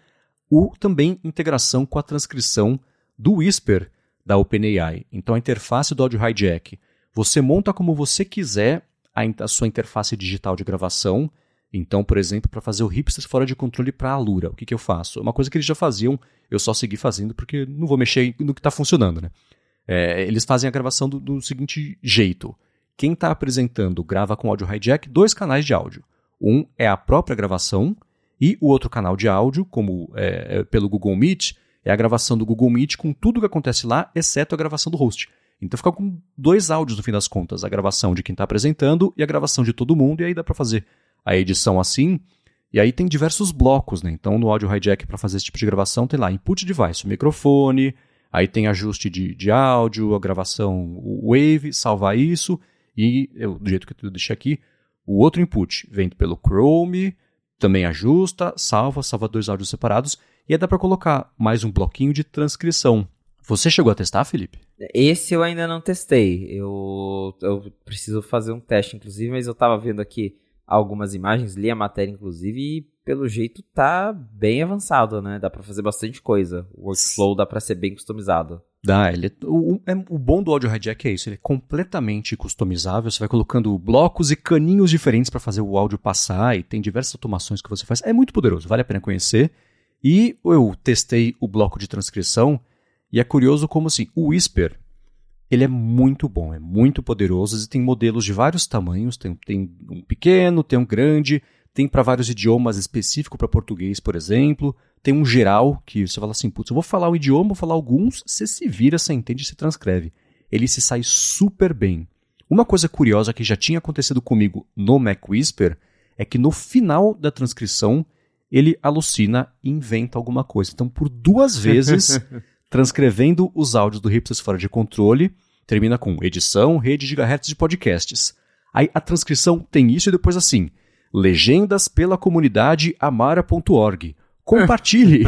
o também integração com a transcrição do Whisper da OpenAI. Então a interface do Audio Hijack você monta como você quiser a, a sua interface digital de gravação. Então, por exemplo, para fazer o Hipsters fora de controle para a Alura, o que, que eu faço? Uma coisa que eles já faziam, eu só segui fazendo porque não vou mexer no que está funcionando, né? É, eles fazem a gravação do, do seguinte jeito. Quem está apresentando grava com áudio hijack dois canais de áudio. Um é a própria gravação e o outro canal de áudio, como é, é pelo Google Meet, é a gravação do Google Meet com tudo que acontece lá, exceto a gravação do host. Então fica com dois áudios no fim das contas, a gravação de quem está apresentando e a gravação de todo mundo, e aí dá para fazer a edição assim. E aí tem diversos blocos, né? Então no Audio Hijack para fazer esse tipo de gravação tem lá input device, o microfone, aí tem ajuste de, de áudio, a gravação, o wave, salvar isso, e eu, do jeito que eu deixei aqui, o outro input vem pelo Chrome, também ajusta, salva, salva dois áudios separados, e aí dá para colocar mais um bloquinho de transcrição. Você chegou a testar, Felipe? Esse eu ainda não testei. Eu, eu preciso fazer um teste, inclusive, mas eu tava vendo aqui algumas imagens, li a matéria, inclusive, e pelo jeito tá bem avançado, né? Dá para fazer bastante coisa. O workflow dá para ser bem customizado. Dá, ele, o, é, o bom do Audio Hijack é isso, ele é completamente customizável, você vai colocando blocos e caninhos diferentes para fazer o áudio passar e tem diversas automações que você faz. É muito poderoso, vale a pena conhecer. E eu testei o bloco de transcrição, e é curioso como assim, o Whisper, ele é muito bom, é muito poderoso e tem modelos de vários tamanhos, tem, tem um pequeno, tem um grande, tem para vários idiomas específico para português, por exemplo, tem um geral que você fala assim, putz, eu vou falar o idioma, vou falar alguns, você se vira, você entende, se transcreve. Ele se sai super bem. Uma coisa curiosa que já tinha acontecido comigo no Mac Whisper é que no final da transcrição ele alucina e inventa alguma coisa. Então, por duas [LAUGHS] vezes transcrevendo os áudios do Hipsters Fora de Controle, termina com edição, rede de gigahertz de podcasts. Aí a transcrição tem isso e depois assim, legendas pela comunidade amara.org. Compartilhe!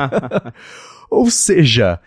[LAUGHS] Ou seja,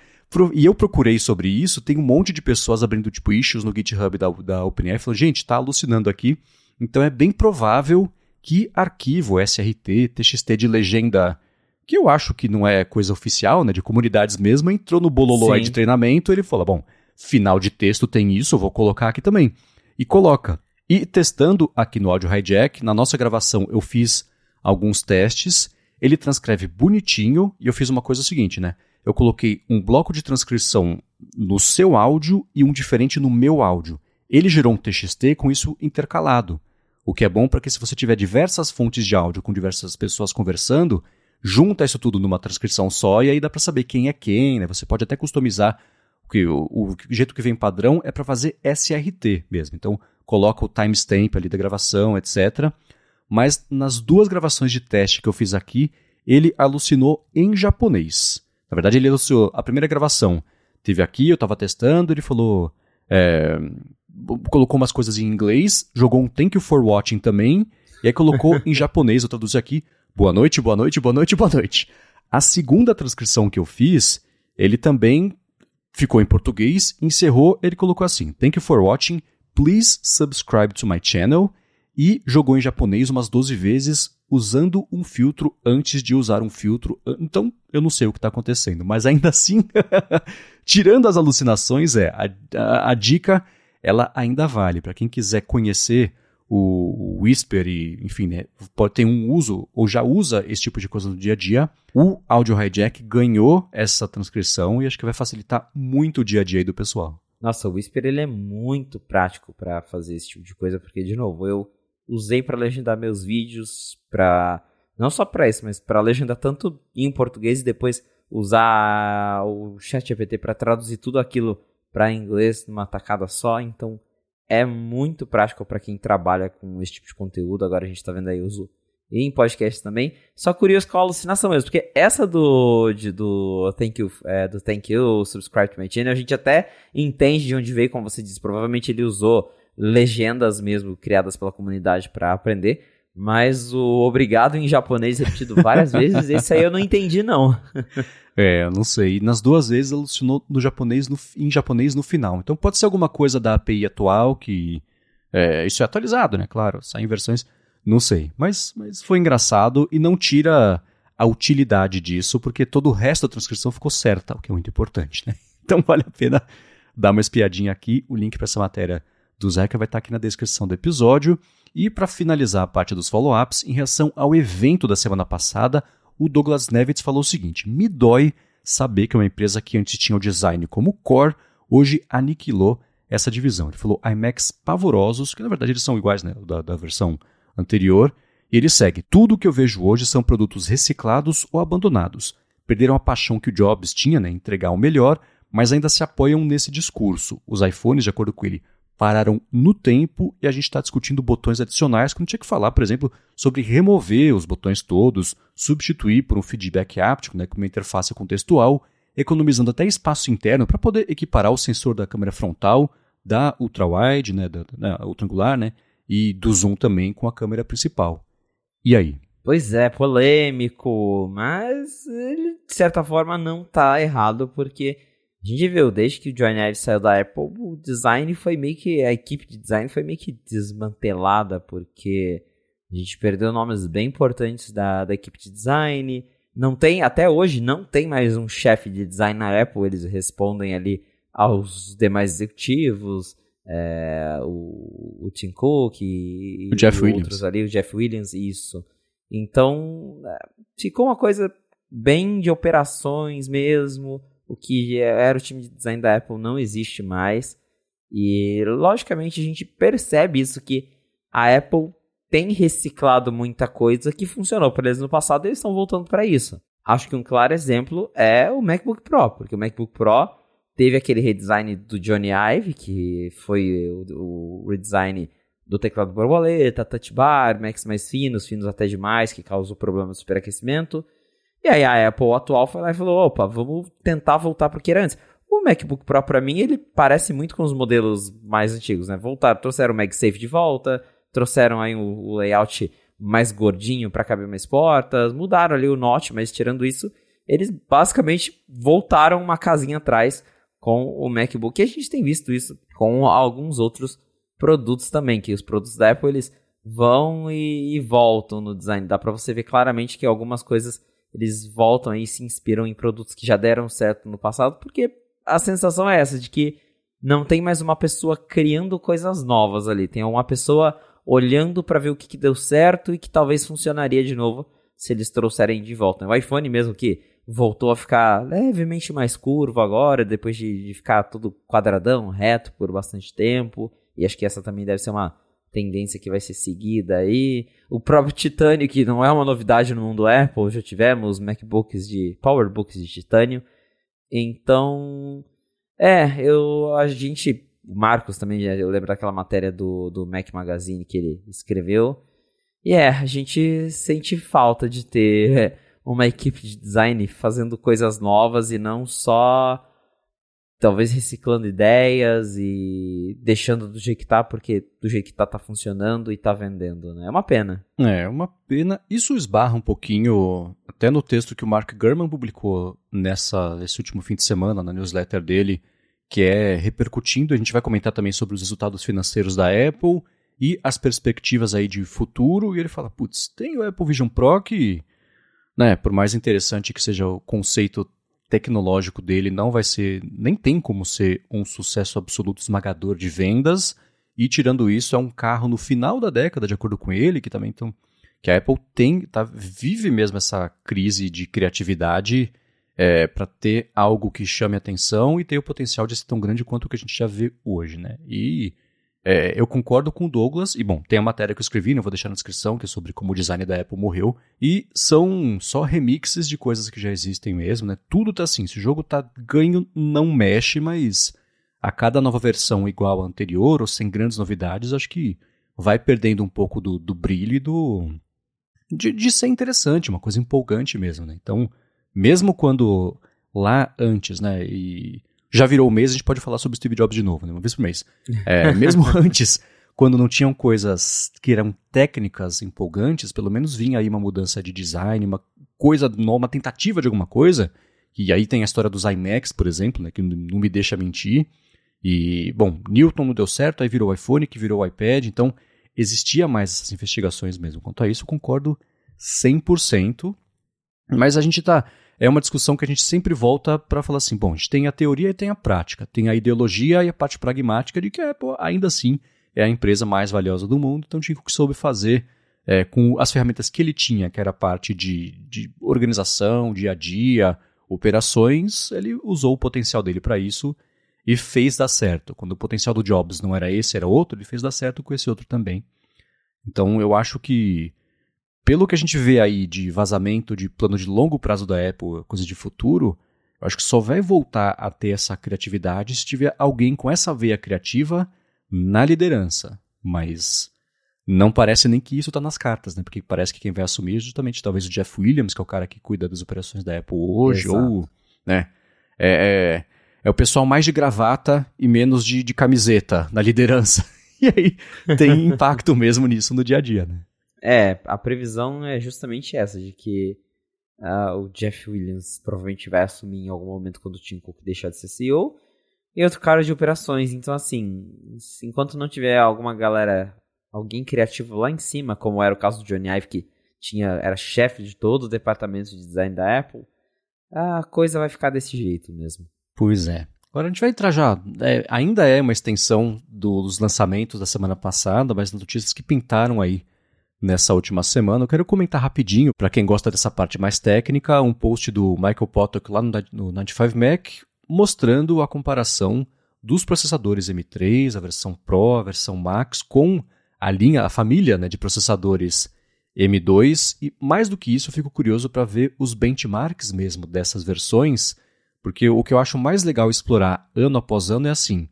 e eu procurei sobre isso, tem um monte de pessoas abrindo tipo issues no GitHub da, da OpenAI falando, gente, tá alucinando aqui. Então é bem provável que arquivo SRT, TXT de legenda, que eu acho que não é coisa oficial, né, de comunidades mesmo, entrou no bololô de treinamento, ele falou, bom, final de texto tem isso, eu vou colocar aqui também. E coloca. E testando aqui no Audio Hijack, na nossa gravação eu fiz alguns testes, ele transcreve bonitinho e eu fiz uma coisa seguinte, né? Eu coloquei um bloco de transcrição no seu áudio e um diferente no meu áudio. Ele gerou um TXT com isso intercalado. O que é bom para que se você tiver diversas fontes de áudio com diversas pessoas conversando, junta isso tudo numa transcrição só e aí dá para saber quem é quem, né? Você pode até customizar, porque o, o jeito que vem padrão é para fazer SRT mesmo. Então, coloca o timestamp ali da gravação, etc. Mas nas duas gravações de teste que eu fiz aqui, ele alucinou em japonês. Na verdade, ele alucinou a primeira gravação. Teve aqui, eu estava testando, ele falou. É, colocou umas coisas em inglês, jogou um thank you for watching também, e aí colocou em japonês, eu traduzi aqui, boa noite, boa noite, boa noite, boa noite. A segunda transcrição que eu fiz, ele também ficou em português, encerrou, ele colocou assim, thank you for watching, please subscribe to my channel, e jogou em japonês umas 12 vezes usando um filtro antes de usar um filtro. Então, eu não sei o que está acontecendo, mas ainda [LAUGHS] assim, tirando as alucinações, é a, a, a dica ela ainda vale. Para quem quiser conhecer o Whisper e, enfim, né, pode ter um uso ou já usa esse tipo de coisa no dia a dia, o Audio Hijack ganhou essa transcrição e acho que vai facilitar muito o dia a dia do pessoal. Nossa, o Whisper ele é muito prático para fazer esse tipo de coisa, porque de novo, eu usei para legendar meus vídeos para não só para isso, mas para legendar tanto em português e depois usar o ChatGPT para traduzir tudo aquilo para inglês numa tacada só, então é muito prático para quem trabalha com esse tipo de conteúdo. Agora a gente está vendo aí uso em podcast também. Só curioso com a alucinação mesmo, porque essa do de, do thank you, é, do thank you, subscribe to my channel, a gente até entende de onde veio, como você disse, provavelmente ele usou legendas mesmo criadas pela comunidade para aprender. Mas o obrigado em japonês repetido várias vezes, esse aí eu não entendi, não. [LAUGHS] É, eu não sei. Nas duas vezes alucinou no japonês no, em japonês no final. Então pode ser alguma coisa da API atual que. É, isso é atualizado, né? Claro, saem versões. Não sei. Mas, mas foi engraçado e não tira a utilidade disso, porque todo o resto da transcrição ficou certa, o que é muito importante, né? [LAUGHS] Então vale a pena dar uma espiadinha aqui. O link para essa matéria do Zeca vai estar aqui na descrição do episódio. E para finalizar a parte dos follow-ups, em reação ao evento da semana passada, o Douglas Nevitz falou o seguinte: Me dói saber que uma empresa que antes tinha o design como core, hoje aniquilou essa divisão. Ele falou iMacs pavorosos, que na verdade eles são iguais né, da, da versão anterior. E ele segue: Tudo que eu vejo hoje são produtos reciclados ou abandonados. Perderam a paixão que o Jobs tinha, né, entregar o melhor, mas ainda se apoiam nesse discurso. Os iPhones, de acordo com ele, pararam no tempo e a gente está discutindo botões adicionais quando tinha que falar, por exemplo, sobre remover os botões todos, substituir por um feedback áptico, né, com uma interface contextual, economizando até espaço interno para poder equiparar o sensor da câmera frontal, da ultra-wide, né, da, da ultra-angular, né, e do zoom também com a câmera principal. E aí? Pois é, polêmico, mas ele de certa forma não está errado porque a gente viu, desde que o John Ive saiu da Apple, o design foi meio que. A equipe de design foi meio que desmantelada, porque a gente perdeu nomes bem importantes da, da equipe de design. Não tem, até hoje, não tem mais um chefe de design na Apple, eles respondem ali aos demais executivos, é, o, o Tim Cook e, o Jeff e Williams. outros ali, o Jeff Williams, isso. Então, é, ficou uma coisa bem de operações mesmo o que era o time de design da Apple não existe mais. E logicamente a gente percebe isso que a Apple tem reciclado muita coisa que funcionou para eles no passado e eles estão voltando para isso. Acho que um claro exemplo é o MacBook Pro, porque o MacBook Pro teve aquele redesign do Johnny Ive, que foi o, o redesign do teclado borboleta, touch bar, Macs mais finos, finos até demais, que causou problema de superaquecimento. E aí a Apple atual foi lá e falou: opa, vamos tentar voltar para o que era antes. O MacBook Pro, para mim, ele parece muito com os modelos mais antigos, né? Voltaram, trouxeram o MagSafe de volta, trouxeram aí o, o layout mais gordinho para caber mais portas, mudaram ali o notch, mas tirando isso, eles basicamente voltaram uma casinha atrás com o MacBook. E a gente tem visto isso com alguns outros produtos também, que os produtos da Apple eles vão e, e voltam no design. Dá para você ver claramente que algumas coisas eles voltam e se inspiram em produtos que já deram certo no passado, porque a sensação é essa de que não tem mais uma pessoa criando coisas novas ali, tem uma pessoa olhando para ver o que, que, deu certo e que talvez funcionaria de novo se eles trouxerem de volta. O iPhone mesmo que voltou a ficar levemente mais curvo agora, depois de, de ficar tudo quadradão, reto por bastante tempo. E acho que essa também deve ser uma tendência que vai ser seguida aí. O próprio titânio, que não é uma novidade no mundo Apple, já tivemos MacBooks de PowerBooks de titânio. Então, é, eu a gente, o Marcos também, eu lembro daquela matéria do, do Mac Magazine que ele escreveu. E é, a gente sente falta de ter uma equipe de design fazendo coisas novas e não só talvez reciclando ideias e deixando do jeito que tá, porque do jeito que tá tá funcionando e tá vendendo, né? É uma pena. É, uma pena. Isso esbarra um pouquinho até no texto que o Mark Gurman publicou nessa esse último fim de semana na newsletter dele, que é repercutindo, a gente vai comentar também sobre os resultados financeiros da Apple e as perspectivas aí de futuro, e ele fala, putz, tem o Apple Vision Pro que né, por mais interessante que seja o conceito tecnológico dele, não vai ser, nem tem como ser um sucesso absoluto esmagador de vendas. E tirando isso, é um carro no final da década, de acordo com ele, que também então, que a Apple tem, tá, vive mesmo essa crise de criatividade é, para ter algo que chame atenção e ter o potencial de ser tão grande quanto o que a gente já vê hoje, né? E é, eu concordo com o Douglas, e bom, tem a matéria que eu escrevi, não vou deixar na descrição, que é sobre como o design da Apple morreu, e são só remixes de coisas que já existem mesmo, né? Tudo tá assim, se o jogo tá ganho, não mexe, mas a cada nova versão igual à anterior, ou sem grandes novidades, acho que vai perdendo um pouco do, do brilho e do. De, de ser interessante, uma coisa empolgante mesmo, né? Então, mesmo quando lá antes, né, e já virou o mês, a gente pode falar sobre Steve Jobs de novo, né? uma vez por mês. [LAUGHS] É, mesmo [LAUGHS] antes, quando não tinham coisas que eram técnicas empolgantes, pelo menos vinha aí uma mudança de design, uma coisa nova, uma tentativa de alguma coisa. E aí tem a história dos iMacs, por exemplo, né, que não me deixa mentir. E, bom, Newton não deu certo, aí virou o iPhone, que virou o iPad, então existia mais essas investigações mesmo. Quanto a isso, concordo 100%. Mas a gente está é uma discussão que a gente sempre volta para falar assim: bom, a gente tem a teoria e tem a prática, tem a ideologia e a parte pragmática de que a Apple ainda assim é a empresa mais valiosa do mundo. Então, o que soube fazer é, com as ferramentas que ele tinha, que era a parte de, de organização, dia a dia, operações, ele usou o potencial dele para isso e fez dar certo. Quando o potencial do Jobs não era esse, era outro, ele fez dar certo com esse outro também. Então, eu acho que pelo que a gente vê aí de vazamento de plano de longo prazo da Apple, coisa de futuro, eu acho que só vai voltar a ter essa criatividade se tiver alguém com essa veia criativa na liderança. Mas não parece nem que isso está nas cartas, né? Porque parece que quem vai assumir é justamente talvez o Jeff Williams, que é o cara que cuida das operações da Apple hoje, Exato. ou, né? É, é, é, o pessoal mais de gravata e menos de, de camiseta na liderança. [LAUGHS] E aí tem impacto mesmo nisso no dia a dia, né? É, a previsão é justamente essa, de que uh, o Jeff Williams provavelmente vai assumir em algum momento quando o Tim Cook deixar de ser CEO, e outro cara de operações. Então, assim, enquanto não tiver alguma galera, alguém criativo lá em cima, como era o caso do Johnny Ive, que tinha, era chefe de todo o departamento de design da Apple, a coisa vai ficar desse jeito mesmo. Pois é. Agora a gente vai entrar já. É, ainda é uma extensão dos lançamentos da semana passada, mas notícias que pintaram aí nessa última semana. Eu quero comentar rapidinho, para quem gosta dessa parte mais técnica, um post do Michael Potok lá no 95 Mac, mostrando a comparação dos processadores M3, a versão Pro, a versão Max, com a linha, a família né, de processadores M2. E mais do que isso, eu fico curioso para ver os benchmarks mesmo dessas versões, porque o que eu acho mais legal explorar ano após ano é assim.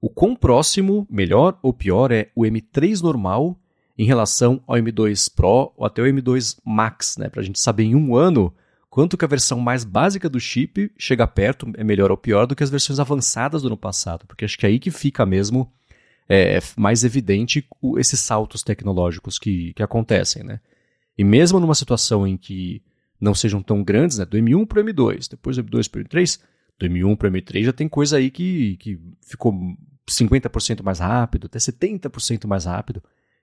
O quão próximo, melhor ou pior, é o M3 normal em relação ao M2 Pro ou até o M2 Max, né? Para a gente saber em um ano quanto que a versão mais básica do chip chega perto, é melhor ou pior do que as versões avançadas do ano passado, porque acho que é aí que fica mesmo é, é mais evidente esses saltos tecnológicos que, que acontecem, né? E mesmo numa situação em que não sejam tão grandes, né? Do M1 para o M2, depois do M2 para o M3, do M1 para o M3 já tem coisa aí que, que ficou 50% mais rápido, até 70% mais rápido.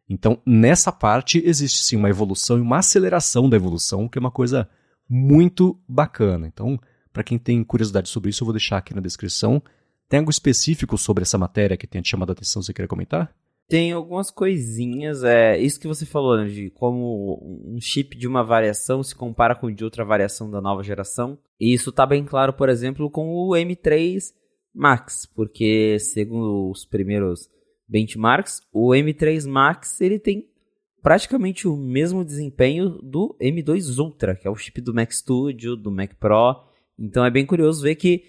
Então, nessa parte, existe sim uma evolução e uma aceleração da evolução, que é uma coisa muito bacana. Então, para quem tem curiosidade sobre isso, eu vou deixar aqui na descrição. Tem algo específico sobre essa matéria que tenha te chamado a atenção, você quer comentar? Tem algumas coisinhas, é isso que você falou, né, de como um chip de uma variação se compara com o de outra variação da nova geração. E isso está bem claro, por exemplo, com o M3 Max, porque segundo os primeiros benchmarks, o M3 Max ele tem praticamente o mesmo desempenho do M2 Ultra, que é o chip do Mac Studio, do Mac Pro. Então é bem curioso ver que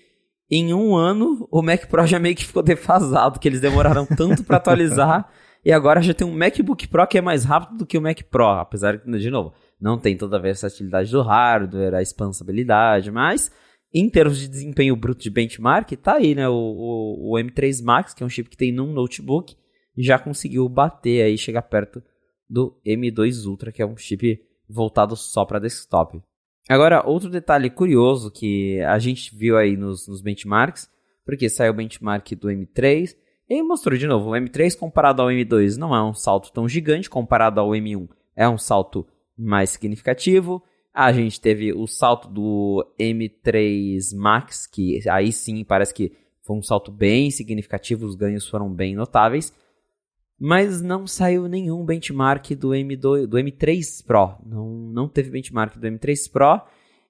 em um ano o Mac Pro já meio que ficou defasado, que eles demoraram tanto para atualizar. [LAUGHS] e agora já tem um MacBook Pro que é mais rápido do que o Mac Pro, apesar que, de novo, não tem toda a versatilidade do hardware, a expansibilidade, mas em termos de desempenho bruto de benchmark, tá aí, né? O, o, o, M3 Max, que é um chip que tem num notebook, já conseguiu bater aí, chegar perto do M2 Ultra, que é um chip voltado só para desktop. Agora, outro detalhe curioso que a gente viu aí nos, nos benchmarks, porque saiu o benchmark do M3, e mostrou de novo, o M3 comparado ao M2 não é um salto tão gigante, comparado ao M1 é um salto mais significativo, a gente teve o salto do M3 Max, que aí sim parece que foi um salto bem significativo, os ganhos foram bem notáveis. Mas não saiu nenhum benchmark do, M2, do M3 Pro. Não, não teve benchmark do M3 Pro.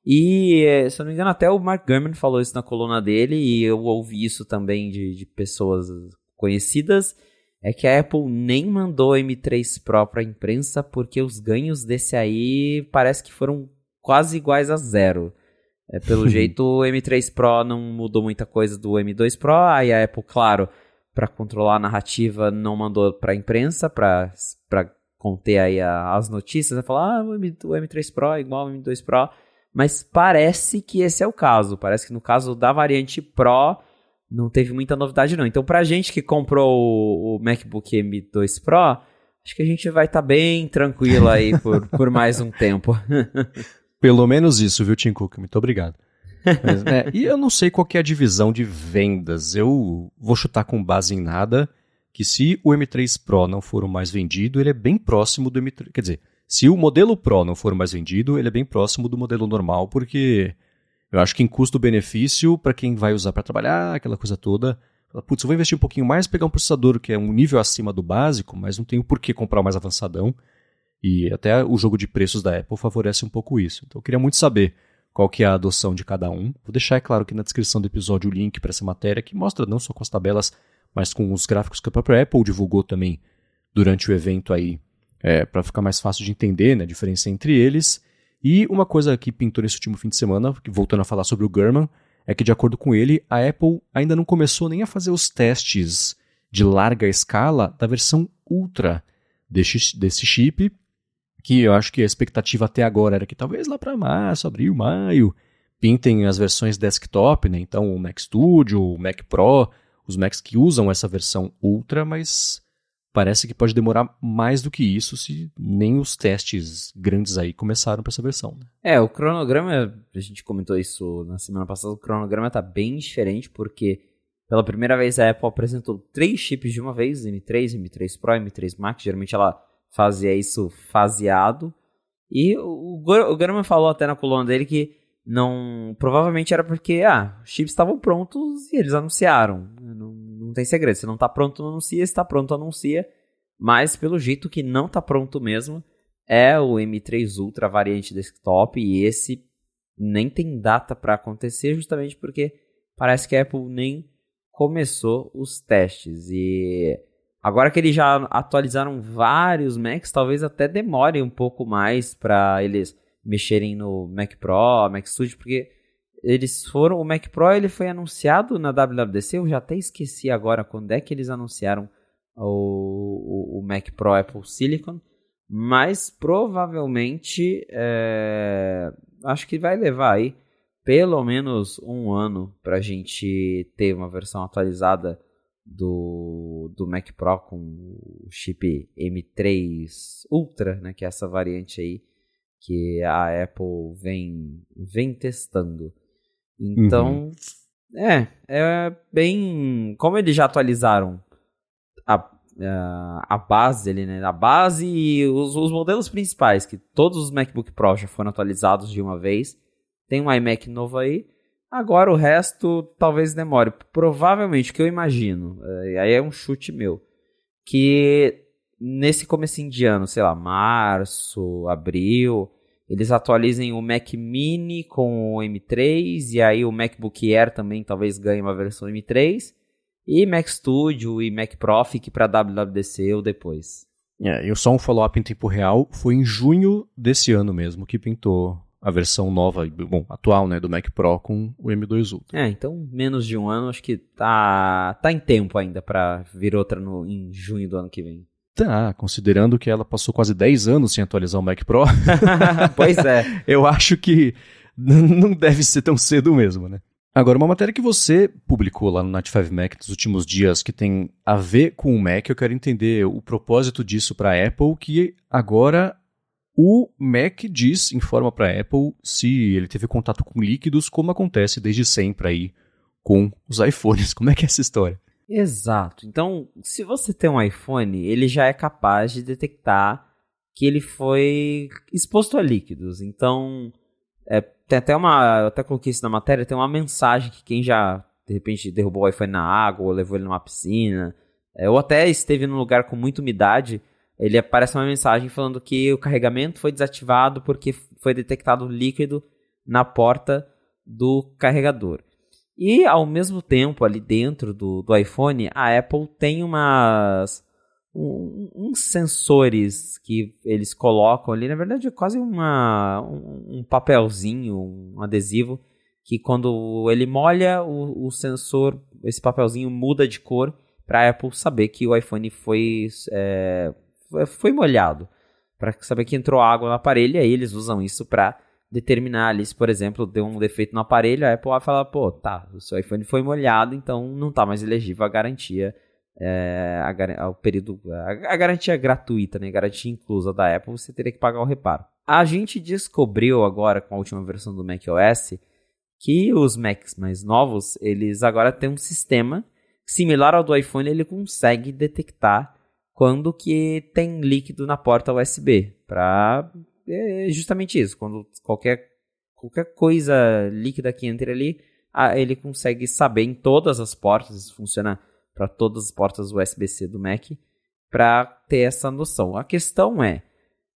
E, eh, se eu não me engano, até o Mark Gurman falou isso na coluna dele, e eu ouvi isso também de, de pessoas conhecidas é que a Apple nem mandou o M3 Pro para a imprensa porque os ganhos desse aí parece que foram quase iguais a zero. É, pelo [LAUGHS] jeito, o M3 Pro não mudou muita coisa do M2 Pro, aí a Apple, claro, para controlar a narrativa, não mandou para a imprensa, para conter aí a, as notícias, né? falar, ah, o, M, o M3 Pro é igual ao M2 Pro, mas parece que esse é o caso, parece que no caso da variante Pro, não teve muita novidade não. Então, pra gente que comprou o, o MacBook M2 Pro, acho que a gente vai estar tá bem tranquilo aí por, [LAUGHS] por mais um tempo. [LAUGHS] Pelo menos isso, viu, Tim Cook? Muito obrigado. [LAUGHS] Mas, é, e eu não sei qual é a divisão de vendas. Eu vou chutar com base em nada que se o M3 Pro não for o mais vendido, ele é bem próximo do M3. Quer dizer, se o modelo Pro não for o mais vendido, ele é bem próximo do modelo normal, porque eu acho que em custo-benefício, para quem vai usar para trabalhar, aquela coisa toda, putz, eu vou investir um pouquinho mais, pegar um processador que é um nível acima do básico, mas não tenho por que comprar o mais avançadão. E até o jogo de preços da Apple favorece um pouco isso. Então eu queria muito saber qual que é a adoção de cada um. Vou deixar, é claro, aqui na descrição do episódio o link para essa matéria, que mostra não só com as tabelas, mas com os gráficos que a própria Apple divulgou também durante o evento aí, é, para ficar mais fácil de entender né, a diferença entre eles. E uma coisa que pintou nesse último fim de semana, voltando a falar sobre o Gurman, é que, de acordo com ele, a Apple ainda não começou nem a fazer os testes de larga escala da versão Ultra desse, desse chip, que eu acho que a expectativa até agora era que talvez lá para março, abril, maio, pintem as versões desktop, né? Então o Mac Studio, o Mac Pro, os Macs que usam essa versão Ultra, mas parece que pode demorar mais do que isso se nem os testes grandes aí começaram para essa versão. Né? É, o cronograma, a gente comentou isso na semana passada, o cronograma está bem diferente porque pela primeira vez a Apple apresentou três chips de uma vez, M3, M3 Pro, M3 Max, geralmente ela fazia isso faseado. E o, o Gurman falou até na coluna dele que não provavelmente era porque ah, os chips estavam prontos e eles anunciaram. Não, não tem segredo. Se não está pronto, anuncia. Se está pronto, anuncia. Mas pelo jeito que não está pronto mesmo é o M3 Ultra variante desktop e esse nem tem data para acontecer justamente porque parece que a Apple nem começou os testes e agora que eles já atualizaram vários Macs, talvez até demore um pouco mais para eles mexerem no Mac Pro, Mac Studio, porque eles foram. O Mac Pro ele foi anunciado na WWDC, eu já até esqueci agora quando é que eles anunciaram o, o, o Mac Pro Apple Silicon, mas provavelmente é, acho que vai levar aí pelo menos um ano para a gente ter uma versão atualizada do, do Mac Pro com o chip M3 Ultra, né, que é essa variante aí que a Apple vem, vem testando. Então, uhum. é, é bem. Como eles já atualizaram a, a, a base ali, né? A base e os, os modelos principais, que todos os MacBook Pro já foram atualizados de uma vez. Tem um iMac novo aí. Agora o resto talvez demore. Provavelmente, o que eu imagino, é, aí é um chute meu, que nesse começo de ano, sei lá, março, abril, eles atualizem o Mac Mini com o M3 e aí o MacBook Air também talvez ganhe uma versão M3 e Mac Studio e Mac Pro fique para WWDC ou depois. É, e só um follow-up em tempo real, foi em junho desse ano mesmo que pintou a versão nova, bom, atual, né, do Mac Pro com o M2 Ultra. É, então menos de um ano, acho que tá, tá em tempo ainda para vir outra no, em junho do ano que vem. Tá, considerando que ela passou quase 10 anos sem atualizar o Mac Pro. [LAUGHS] pois é. [LAUGHS] Eu acho que não deve ser tão cedo mesmo, né? Agora, uma matéria que você publicou lá no Night5 Mac nos últimos dias que tem a ver com o Mac, eu quero entender o propósito disso para a Apple, que agora o Mac diz, informa para a Apple se ele teve contato com líquidos, como acontece desde sempre aí com os iPhones. [LAUGHS] Como é que é essa história? Exato. Então, se você tem um iPhone, ele já é capaz de detectar que ele foi exposto a líquidos. Então, é, tem até uma. Eu até coloquei isso na matéria, tem uma mensagem que quem já, de repente, derrubou o iPhone na água, ou levou ele numa piscina, é, ou até esteve num lugar com muita umidade, ele aparece uma mensagem falando que o carregamento foi desativado porque foi detectado líquido na porta do carregador. E ao mesmo tempo, ali dentro do, do iPhone, a Apple tem umas. Um, uns sensores que eles colocam ali, na verdade é quase uma, um, um papelzinho, um adesivo, que quando ele molha, o, o sensor, esse papelzinho muda de cor para a Apple saber que o iPhone foi, é, foi molhado. Para saber que entrou água no aparelho, e aí eles usam isso para determinar ali se, por exemplo, deu um defeito no aparelho, a Apple vai falar, pô, tá, o seu iPhone foi molhado, então não tá mais elegível a garantia, é, a, o período, a, a, garantia gratuita, né, garantia inclusa da Apple, você teria que pagar o reparo. A gente descobriu agora, com a última versão do macOS, que os Macs mais novos, eles agora têm um sistema similar ao do iPhone, ele consegue detectar quando que tem líquido na porta USB, para é justamente isso. Quando qualquer, qualquer coisa líquida que entre ali, ele consegue saber em todas as portas, isso funciona para todas as portas USB-C do Mac, para ter essa noção. A questão é,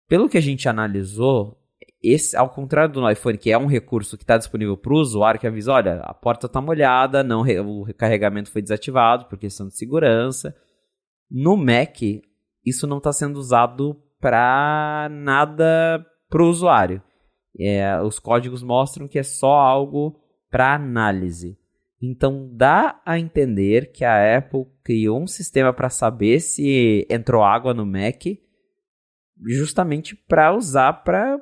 pelo que a gente analisou, esse, ao contrário do iPhone, que é um recurso que está disponível para o usuário, que avisa, olha, a porta está molhada, não, o recarregamento foi desativado por questão de segurança. No Mac, isso não está sendo usado para nada para o usuário. É, os códigos mostram que é só algo para análise. Então dá a entender que a Apple criou um sistema para saber se entrou água no Mac, justamente para usar para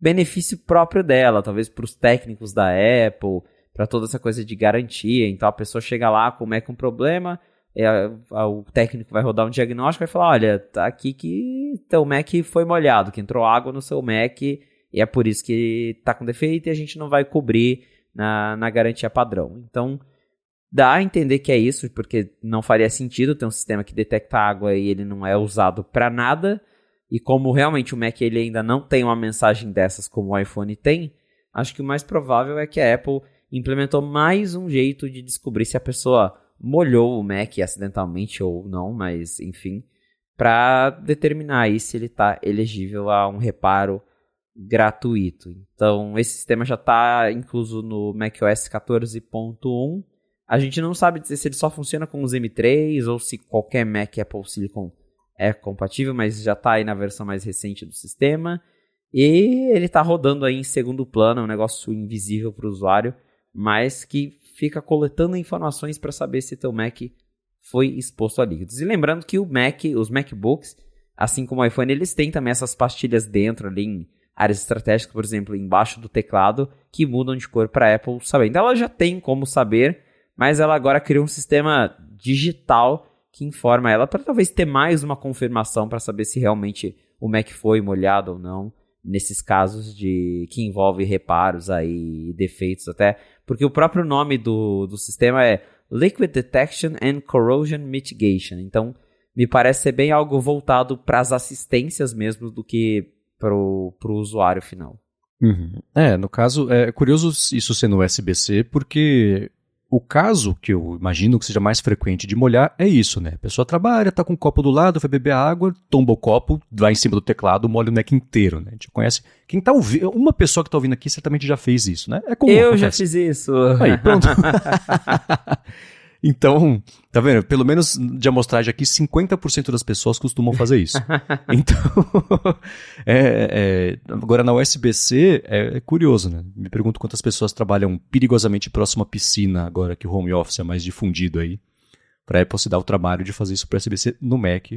benefício próprio dela, talvez para os técnicos da Apple, para toda essa coisa de garantia. Então a pessoa chega lá com o Mac um problema, é, a, o técnico vai rodar um diagnóstico e vai falar: olha, tá aqui que teu Mac foi molhado, que entrou água no seu Mac e é por isso que tá com defeito e a gente não vai cobrir na, na garantia padrão. Então, dá a entender que é isso, porque não faria sentido ter um sistema que detecta água e ele não é usado para nada. E como realmente o Mac ele ainda não tem uma mensagem dessas como o iPhone tem, acho que o mais provável é que a Apple implementou mais um jeito de descobrir se a pessoa molhou o Mac acidentalmente ou não, mas enfim, para determinar aí se ele está elegível a um reparo gratuito. Então, esse sistema já está incluso no macOS 14.1. A gente não sabe dizer se ele só funciona com os M3 ou se qualquer Mac Apple Silicon é compatível, mas já está aí na versão mais recente do sistema. E ele está rodando aí em segundo plano, é um negócio invisível para o usuário, mas que fica coletando informações para saber se teu Mac foi exposto a líquidos. E lembrando que o Mac, os MacBooks, assim como o iPhone, eles têm também essas pastilhas dentro ali em áreas estratégicas, por exemplo, embaixo do teclado, que mudam de cor para Apple saber. Então ela já tem como saber, mas ela agora criou um sistema digital que informa ela para talvez ter mais uma confirmação para saber se realmente o Mac foi molhado ou não nesses casos de que envolve reparos aí defeitos até porque o próprio nome do, do sistema é Liquid Detection and Corrosion Mitigation então me parece ser bem algo voltado para as assistências mesmo do que para o usuário final. Uhum. É, no caso, é curioso isso ser no USB-C, porque o caso que eu imagino que seja mais frequente de molhar é isso, né? A pessoa trabalha, tá com um copo do lado, vai beber água, tomba o copo, vai em cima do teclado, molha o neck inteiro, né? A gente conhece. Quem tá ouvindo. Uma pessoa que tá ouvindo aqui certamente já fez isso, né? É comum. Eu acontece. já fiz isso. Aí, pronto. [LAUGHS] Então, tá vendo? Pelo menos de amostragem aqui, 50% das pessoas costumam fazer isso. [LAUGHS] então, [LAUGHS] é, é, agora na USB-C é, é, curioso, né? Me pergunto quantas pessoas trabalham perigosamente próximo à piscina, agora que o home office é mais difundido aí, para a Apple se dar o trabalho de fazer isso para USB-C no Mac,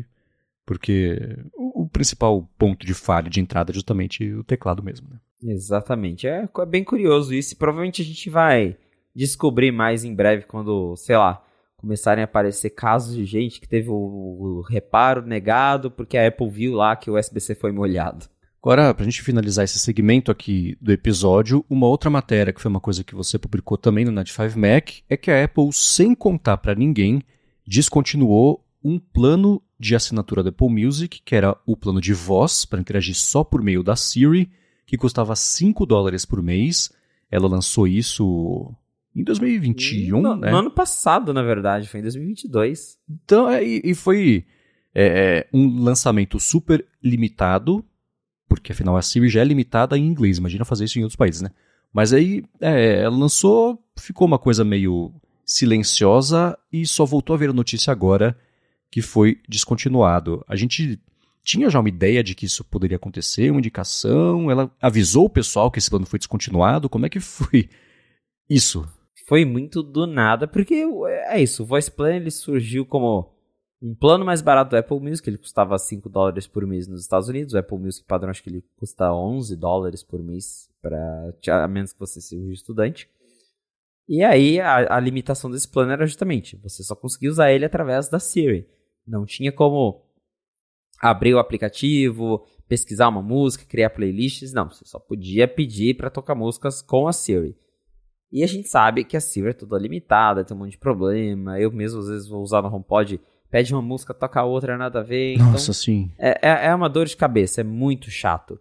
porque o, o, principal ponto de falha de entrada é justamente o teclado mesmo, né? Exatamente. É, é bem curioso isso provavelmente a gente vai descobrir mais em breve quando, sei lá, começarem a aparecer casos de gente que teve o, o reparo negado porque a Apple viu lá que o USB-C foi molhado. Agora, para a gente finalizar esse segmento aqui do episódio, uma outra matéria que foi uma coisa que você publicou também no Night 5 Mac é que a Apple, sem contar para ninguém, descontinuou um plano de assinatura da Apple Music, que era o plano de voz para interagir só por meio da Siri, que custava 5 dólares por mês. Ela lançou isso em 2021, no, né? No ano passado, na verdade, foi em 2022. Então, é, e, e foi é, é, um lançamento super limitado, porque afinal a Siri já é limitada em inglês, imagina fazer isso em outros países, né? Mas aí é, ela lançou, ficou uma coisa meio silenciosa e só voltou a ver a notícia agora que foi descontinuado. A gente tinha já uma ideia de que isso poderia acontecer, uma indicação, ela avisou o pessoal que esse plano foi descontinuado, como é que foi isso? Foi muito do nada, porque é isso, o Voice Plan ele surgiu como um plano mais barato do Apple Music, ele custava 5 dólares por mês nos Estados Unidos, o Apple Music padrão acho que ele custa 11 dólares por mês, pra, a menos que você seja estudante. E aí a, a limitação desse plano era justamente, você só conseguia usar ele através da Siri. Não tinha como abrir o aplicativo, pesquisar uma música, criar playlists, não, você só podia pedir para tocar músicas com a Siri. E a gente sabe que a Silver é toda limitada, tem um monte de problema. Eu mesmo às vezes vou usar no HomePod, pede uma música, toca outra, nada a ver. Nossa, então, sim. É, é, é, uma dor de cabeça, é muito chato.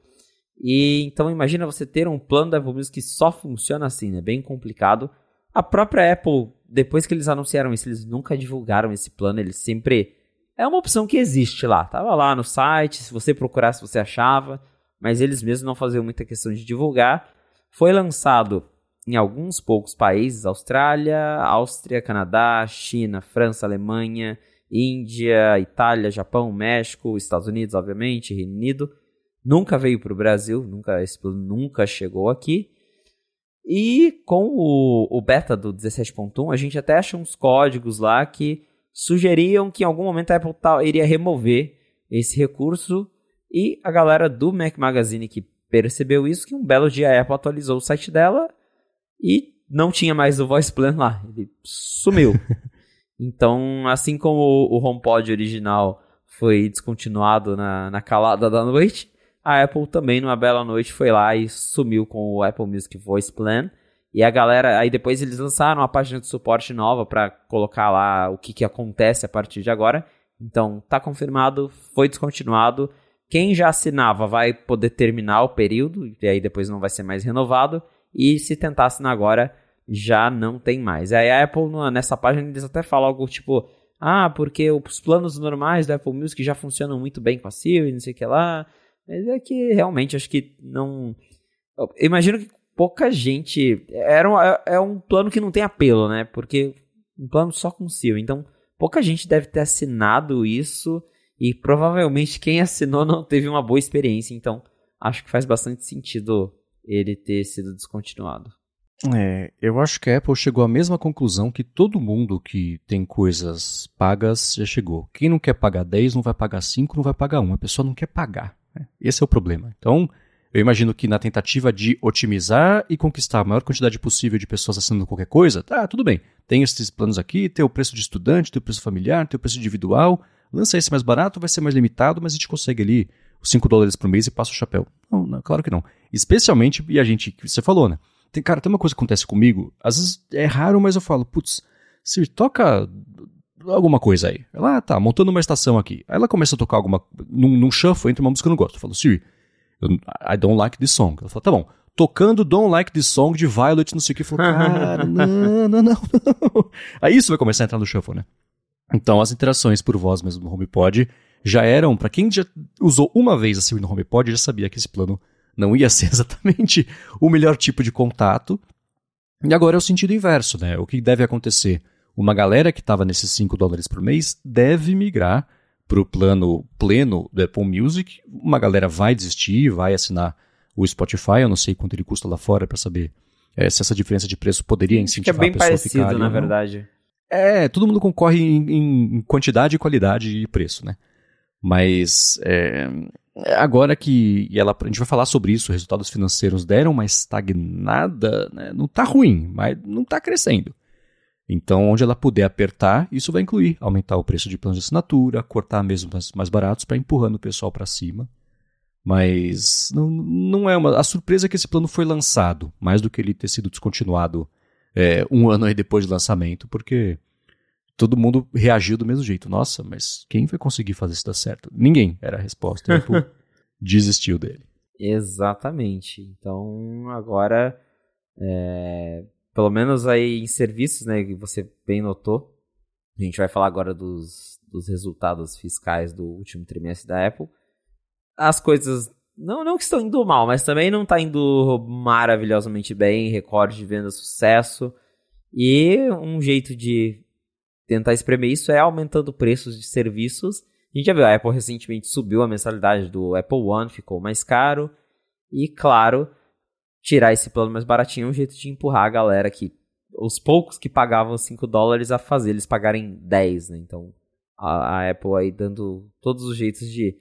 E então imagina você ter um plano da Apple Music que só funciona assim, é né? bem complicado. A própria Apple, depois que eles anunciaram isso, eles nunca divulgaram esse plano, eles sempre. É uma opção que existe lá. Tava lá no site, se você procurasse, você achava, mas eles mesmos não faziam muita questão de divulgar. Foi lançado em alguns poucos países, Austrália, Áustria, Canadá, China, França, Alemanha, Índia, Itália, Japão, México, Estados Unidos, obviamente, Reino Unido. Nunca veio para o Brasil, nunca, esse plano nunca chegou aqui. E com o, o beta do 17.1, a gente até acha uns códigos lá que sugeriam que em algum momento a Apple iria remover esse recurso. E a galera do Mac Magazine que percebeu isso, que um belo dia a Apple atualizou o site dela e não tinha mais o voice plan lá, ele sumiu. [LAUGHS] então, assim como o HomePod original foi descontinuado na, na calada da noite, a Apple também, numa bela noite, foi lá e sumiu com o Apple Music Voice Plan. E a galera, aí depois eles lançaram uma página de suporte nova para colocar lá o que, que acontece a partir de agora. Então, tá confirmado, foi descontinuado. Quem já assinava vai poder terminar o período, e aí depois não vai ser mais renovado. E se tentasse agora, já não tem mais. Aí a Apple, nessa página, eles até falam algo tipo: ah, porque os planos normais da Apple Music já funcionam muito bem com a Siri, não sei o que lá. Mas é que realmente acho que não. Eu imagino que pouca gente. Era um, é um plano que não tem apelo, né? Porque um plano só com Siri. Então, pouca gente deve ter assinado isso. E provavelmente quem assinou não teve uma boa experiência. Então, acho que faz bastante sentido ele ter sido descontinuado. É, eu acho que a Apple chegou à mesma conclusão que todo mundo que tem coisas pagas já chegou. Quem não quer pagar 10 não vai pagar 5, não vai pagar 1. A pessoa não quer pagar. Né? Esse é o problema. Então, Eu imagino que na tentativa de otimizar e conquistar a maior quantidade possível de pessoas assinando qualquer coisa, tá, tudo bem. Tem esses planos aqui, tem o preço de estudante, tem o preço familiar, tem o preço individual. Lança esse mais barato, vai ser mais limitado, mas a gente consegue ali 5 dólares por mês e passa o chapéu. Não, não, claro que não. Especialmente, e a gente, que você falou, né? Tem, cara, tem uma coisa que acontece comigo, às vezes é raro, mas eu falo, putz, se toca alguma coisa aí. Ela, ah, tá, montando uma estação aqui. Aí ela começa a tocar alguma, num, num shuffle, entre uma música que eu não gosto. Eu falo, Siri, I don't like this song. Ela fala, tá bom. Tocando Don't Like This Song de Violet, não sei o que. Eu falo, [LAUGHS] cara, não, não, não, não. Aí isso vai começar a entrar no shuffle, né? Então as interações por voz mesmo no HomePod já eram, para quem já usou uma vez a Siri no HomePod, já sabia que esse plano não ia ser [LAUGHS] exatamente o melhor tipo de contato. E agora é o sentido inverso, né? O que deve acontecer? Uma galera que estava nesses 5 dólares por mês deve migrar para o plano pleno do Apple Music. Uma galera vai desistir, vai assinar o Spotify. Eu não sei quanto ele custa lá fora para saber é, se essa diferença de preço poderia incentivar Acho que é bem a pessoa parecido, a ficar. na verdade. É, todo mundo concorre em, em, quantidade, qualidade e preço, né? Mas é, agora que ela, a gente vai falar sobre isso, resultados financeiros deram uma estagnada, né? não está ruim, mas não está crescendo. Então, onde ela puder apertar, isso vai incluir aumentar o preço de planos de assinatura, cortar mesmo mais, baratos para empurrando o pessoal para cima. Mas não, não é uma. A surpresa é que esse plano foi lançado, mais do que ele ter sido descontinuado é, um ano aí depois do lançamento, porque todo mundo reagiu do mesmo jeito. Nossa, mas quem vai conseguir fazer isso dar certo? Ninguém era a resposta. Tipo, [LAUGHS] desistiu dele. Exatamente. Então agora, é, pelo menos aí em serviços, né, que você bem notou, a gente vai falar agora dos, dos resultados fiscais do último trimestre da Apple. As coisas não, não que estão indo mal, mas também não está indo maravilhosamente bem, recorde de venda, sucesso. E um jeito de tentar espremer isso é aumentando preços de serviços. A gente já viu, a Apple recentemente subiu a mensalidade do Apple One, ficou mais caro. E claro, tirar esse plano mais baratinho é um jeito de empurrar a galera que os poucos que pagavam 5 dólares a fazer eles pagarem 10, né? Então a, a Apple aí dando todos os jeitos de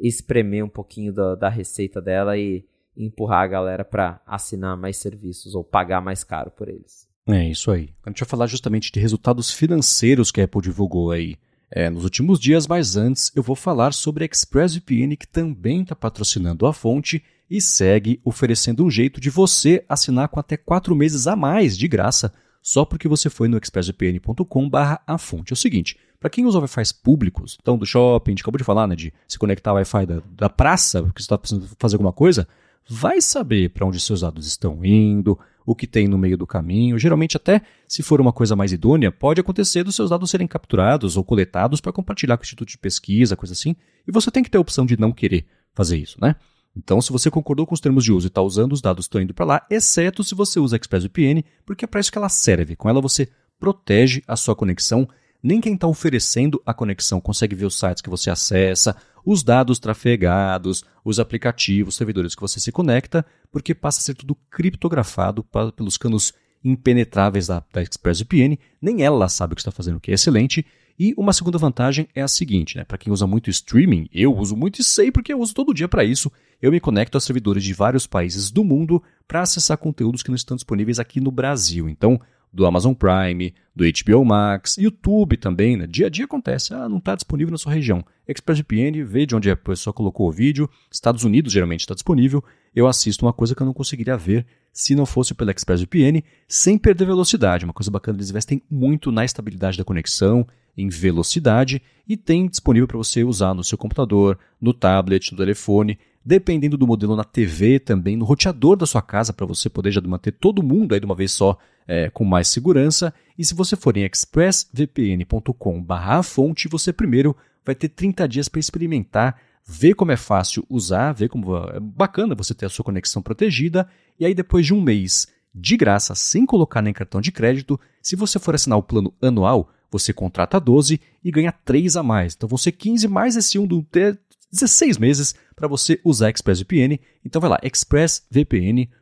espremer um pouquinho da, da receita dela e empurrar a galera para assinar mais serviços ou pagar mais caro por eles. É isso aí. A gente vai falar justamente de resultados financeiros que a Apple divulgou aí é, nos últimos dias, mas antes eu vou falar sobre a ExpressVPN que também está patrocinando a fonte e segue oferecendo um jeito de você assinar com até quatro meses a mais de graça só porque você foi no expressvpn.com/a fonte. É o seguinte, para quem usa Wi-Fi públicos, então do shopping, a gente acabou de falar, né, de se conectar ao Wi-Fi da, da praça, porque você está precisando fazer alguma coisa, vai saber para onde seus dados estão indo, o que tem no meio do caminho. Geralmente, até se for uma coisa mais idônea, pode acontecer dos seus dados serem capturados ou coletados para compartilhar com o instituto de pesquisa, coisa assim, e você tem que ter a opção de não querer fazer isso, né? Então, se você concordou com os termos de uso e está usando, os dados estão indo para lá, exceto se você usa ExpressVPN, porque é para isso que ela serve. Com ela você protege a sua conexão nem quem está oferecendo a conexão consegue ver os sites que você acessa, os dados trafegados, os aplicativos, servidores que você se conecta, porque passa a ser tudo criptografado pelos canos impenetráveis da, da ExpressVPN. Nem ela sabe o que está fazendo, o que é excelente. E uma segunda vantagem é a seguinte, né? Para quem usa muito streaming, eu uso muito e sei porque eu uso todo dia para isso. Eu me conecto a servidores de vários países do mundo para acessar conteúdos que não estão disponíveis aqui no Brasil. Então, do Amazon Prime, do HBO Max, YouTube também, né? Dia a dia acontece, ah, não está disponível na sua região. ExpressVPN, vê de onde a pessoa colocou o vídeo, Estados Unidos geralmente está disponível, eu assisto uma coisa que eu não conseguiria ver se não fosse pela ExpressVPN, sem perder velocidade. Uma coisa bacana, eles investem muito na estabilidade da conexão, em velocidade, e tem disponível para você usar no seu computador, no tablet, no telefone, dependendo do modelo na TV também, no roteador da sua casa, para você poder já manter todo mundo aí de uma vez só é, com mais segurança. E se você for em expressvpn.com/fonte, você primeiro vai ter 30 dias para experimentar, ver como é fácil usar, ver como é bacana você ter a sua conexão protegida. E aí, depois de um mês de graça, sem colocar nem cartão de crédito, se você for assinar o plano anual, você contrata 12 e ganha 3 a mais. Então ser 15 mais esse um do 16 meses para você usar ExpressVPN. Então vai lá, expressvpn.com/a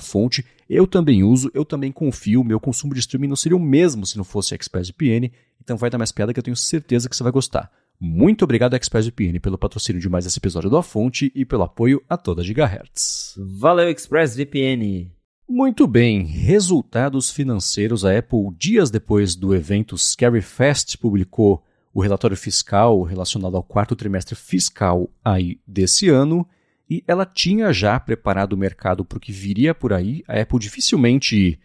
fonte. Eu também uso, eu também confio, meu consumo de streaming não seria o mesmo se não fosse ExpressVPN, então vai dar mais piada que eu tenho certeza que você vai gostar. Muito obrigado, ExpressVPN, pelo patrocínio de mais esse episódio do A Fonte e pelo apoio a toda Gigahertz. Valeu, ExpressVPN! Muito bem, resultados financeiros. A Apple, dias depois do evento Scary Fest, publicou o relatório fiscal relacionado ao quarto trimestre fiscal aí desse ano e ela tinha já preparado o mercado para o que viria por aí. A Apple dificilmente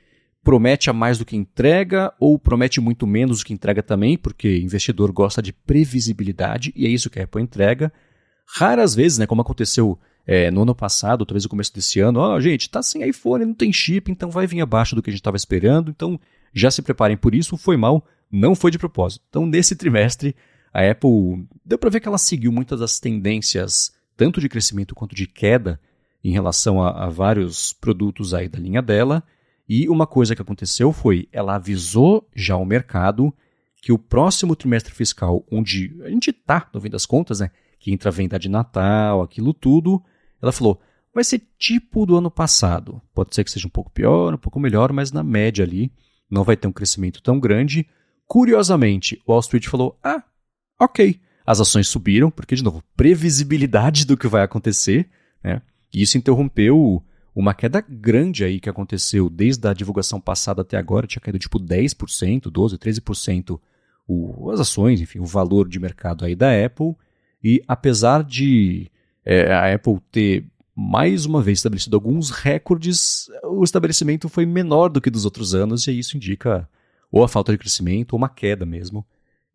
promete a mais do que entrega ou promete muito menos do que entrega também, porque investidor gosta de previsibilidade e é isso que a Apple entrega. Raras vezes, né, como aconteceu é, no ano passado, talvez no começo desse ano, ó, oh, gente, tá sem iPhone, não tem chip, então vai vir abaixo do que a gente estava esperando, então já se preparem por isso, foi mal, não foi de propósito. Então, nesse trimestre, a Apple deu para ver que ela seguiu muitas das tendências, tanto de crescimento quanto de queda, em relação a, a vários produtos aí da linha dela, e uma coisa que aconteceu foi, ela avisou já o mercado que o próximo trimestre fiscal, onde a gente está, no fim das contas, né, que entra a venda de Natal, aquilo tudo, ela falou, vai ser tipo do ano passado. Pode ser que seja um pouco pior, um pouco melhor, mas na média ali não vai ter um crescimento tão grande. Curiosamente, Wall Street falou, ah, ok. As ações subiram, porque, de novo, previsibilidade do que vai acontecer, né? E isso interrompeu uma queda grande aí que aconteceu desde a divulgação passada até agora, tinha caído tipo 10%, 12%, 13% o, as ações, enfim, o valor de mercado aí da Apple. E apesar de é, a Apple ter mais uma vez estabelecido alguns recordes, o estabelecimento foi menor do que dos outros anos, e isso indica ou a falta de crescimento ou uma queda mesmo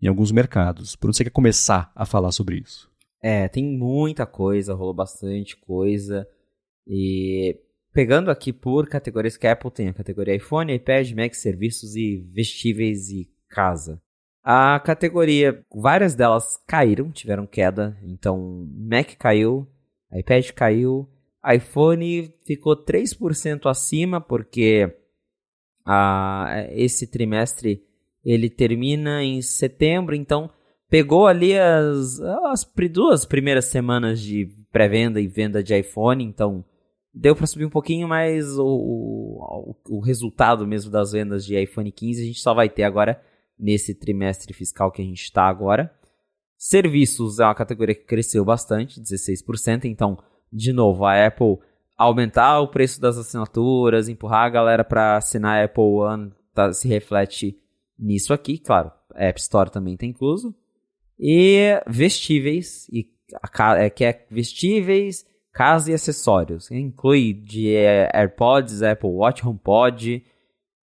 em alguns mercados. Por onde você quer começar a falar sobre isso? É, tem muita coisa, rolou bastante coisa. E Pegando aqui por categorias que a Apple tem, a categoria iPhone, iPad, Mac, serviços e vestíveis e casa. A categoria, várias delas caíram, tiveram queda. Então, Mac caiu, iPad caiu, iPhone ficou 3% acima, porque a, esse trimestre ele termina em setembro, então pegou ali as, as duas primeiras semanas de pré-venda e venda de iPhone, então deu para subir um pouquinho, mas o, o, o, resultado mesmo das vendas de iPhone 15 a gente só vai ter agora nesse trimestre fiscal que a gente está agora. Serviços é uma categoria que cresceu bastante, 16%. Então, de novo, a Apple aumentar o preço das assinaturas, empurrar a galera para assinar a Apple One, tá, se reflete nisso aqui, claro. App Store também está incluso. E vestíveis, e a, é, que é vestíveis, casa e acessórios. Inclui de é, AirPods, Apple Watch, HomePod.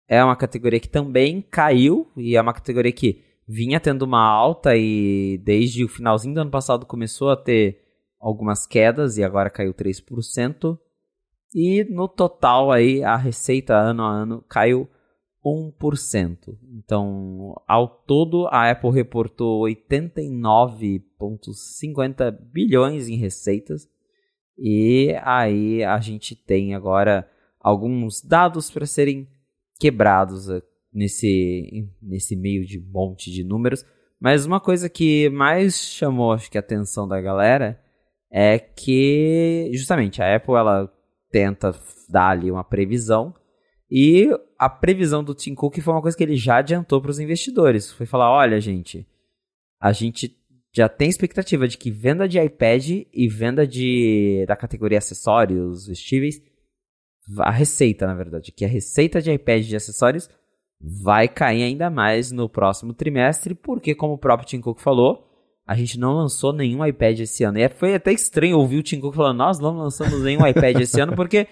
É uma categoria que também caiu e é uma categoria que vinha tendo uma alta e desde o finalzinho do ano passado começou a ter algumas quedas e agora caiu 3%. E no total aí a receita ano a ano caiu 1%. Então, ao todo, a Apple reportou 89,50 bilhões em receitas, e aí a gente tem agora alguns dados para serem quebrados eh, nesse, nesse meio de monte de números. Mas uma coisa que mais chamou acho que a atenção da galera é que justamente a Apple ela tenta dar ali uma previsão e a previsão do Tim Cook foi uma coisa que ele já adiantou para os investidores. Foi falar, olha gente, a gente já tem expectativa de que venda de iPad e venda de da categoria acessórios vestíveis, a receita, na verdade, que a receita de iPad de acessórios vai cair ainda mais no próximo trimestre, porque como o próprio Tim Cook falou, a gente não lançou nenhum iPad esse ano. E foi até estranho ouvir o Tim Cook falando, nós não lançamos nenhum iPad esse ano, porque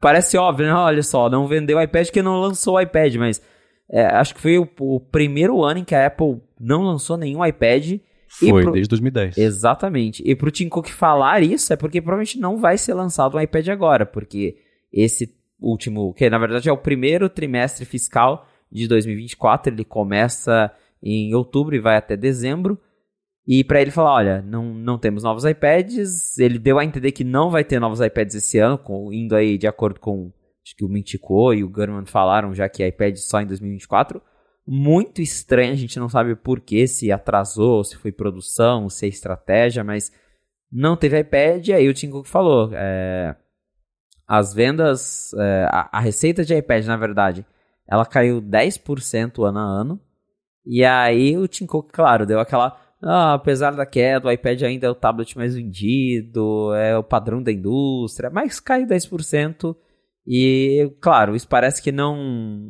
parece óbvio, né? Olha só, não vendeu o iPad porque não lançou o iPad, mas é, acho que foi o, o primeiro ano em que a Apple não lançou nenhum iPad foi, pro... desde 2010. Exatamente. E pro Tim Cook falar isso é porque provavelmente não vai ser lançado um iPad agora, porque esse último, que na verdade é o primeiro trimestre fiscal de 2024, ele começa em outubro e vai até dezembro. E para ele falar, olha, não, não temos novos iPads, ele deu a entender que não vai ter novos iPads esse ano, com, indo aí de acordo com acho que o Mintico e o Gurman falaram já que iPad só em 2024 muito estranho, a gente não sabe por que, se atrasou, se foi produção, se é estratégia, mas não teve iPad, e aí o Tim Cook falou, é, as vendas, é, a, a, receita de iPad, na verdade, ela caiu 10% ano a ano, e aí o Tim Cook, claro, deu aquela, ah, apesar da queda, o iPad ainda é o tablet mais vendido, é o padrão da indústria, mas caiu 10%. E, claro, isso parece que não,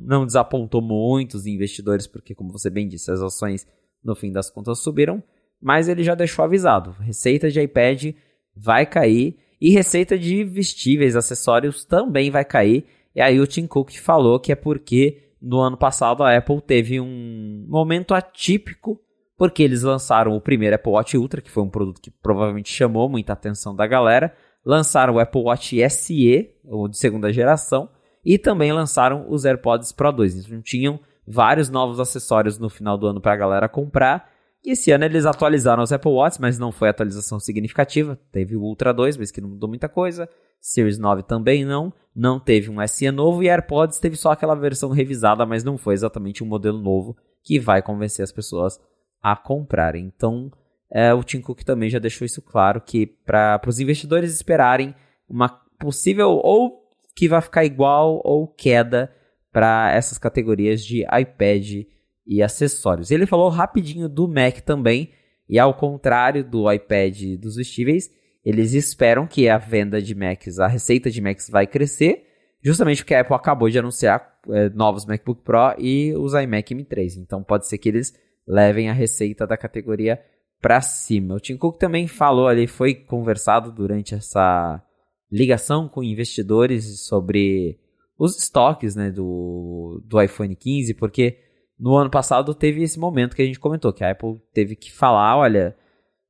não desapontou muitos investidores, porque, como você bem disse, as ações, no fim das contas, subiram. Mas ele já deixou avisado: receita de iPad vai cair e receita de vestíveis, acessórios também vai cair. E aí o Tim Cook falou que é porque no ano passado a Apple teve um momento atípico porque eles lançaram o primeiro Apple Watch Ultra, que foi um produto que provavelmente chamou muita atenção da galera, lançaram o Apple Watch SE, ou de segunda geração, e também lançaram os AirPods Pro 2. Então tinham vários novos acessórios no final do ano para a galera comprar. E esse ano eles atualizaram os Apple Watch, mas não foi atualização significativa. Teve o Ultra 2, mas que não mudou muita coisa. Series 9 também não. Não teve um SE novo. E AirPods teve só aquela versão revisada, mas não foi exatamente um modelo novo que vai convencer as pessoas a comprar. Então, é, o Tim Cook também já deixou isso claro que para os investidores esperarem uma possível ou que vai ficar igual ou queda para essas categorias de iPad e acessórios. Ele falou rapidinho do Mac também, e ao contrário do iPad e dos vestíveis, eles esperam que a venda de Macs, a receita de Macs vai crescer, justamente porque a Apple acabou de anunciar é, novos MacBook Pro e os iMac M3. Então pode ser que eles levem a receita da categoria para cima. O Tim Cook também falou ali, foi conversado durante essa ligação com investidores sobre os estoques né, do, do iPhone 15, porque no ano passado teve esse momento que a gente comentou, que a Apple teve que falar, olha,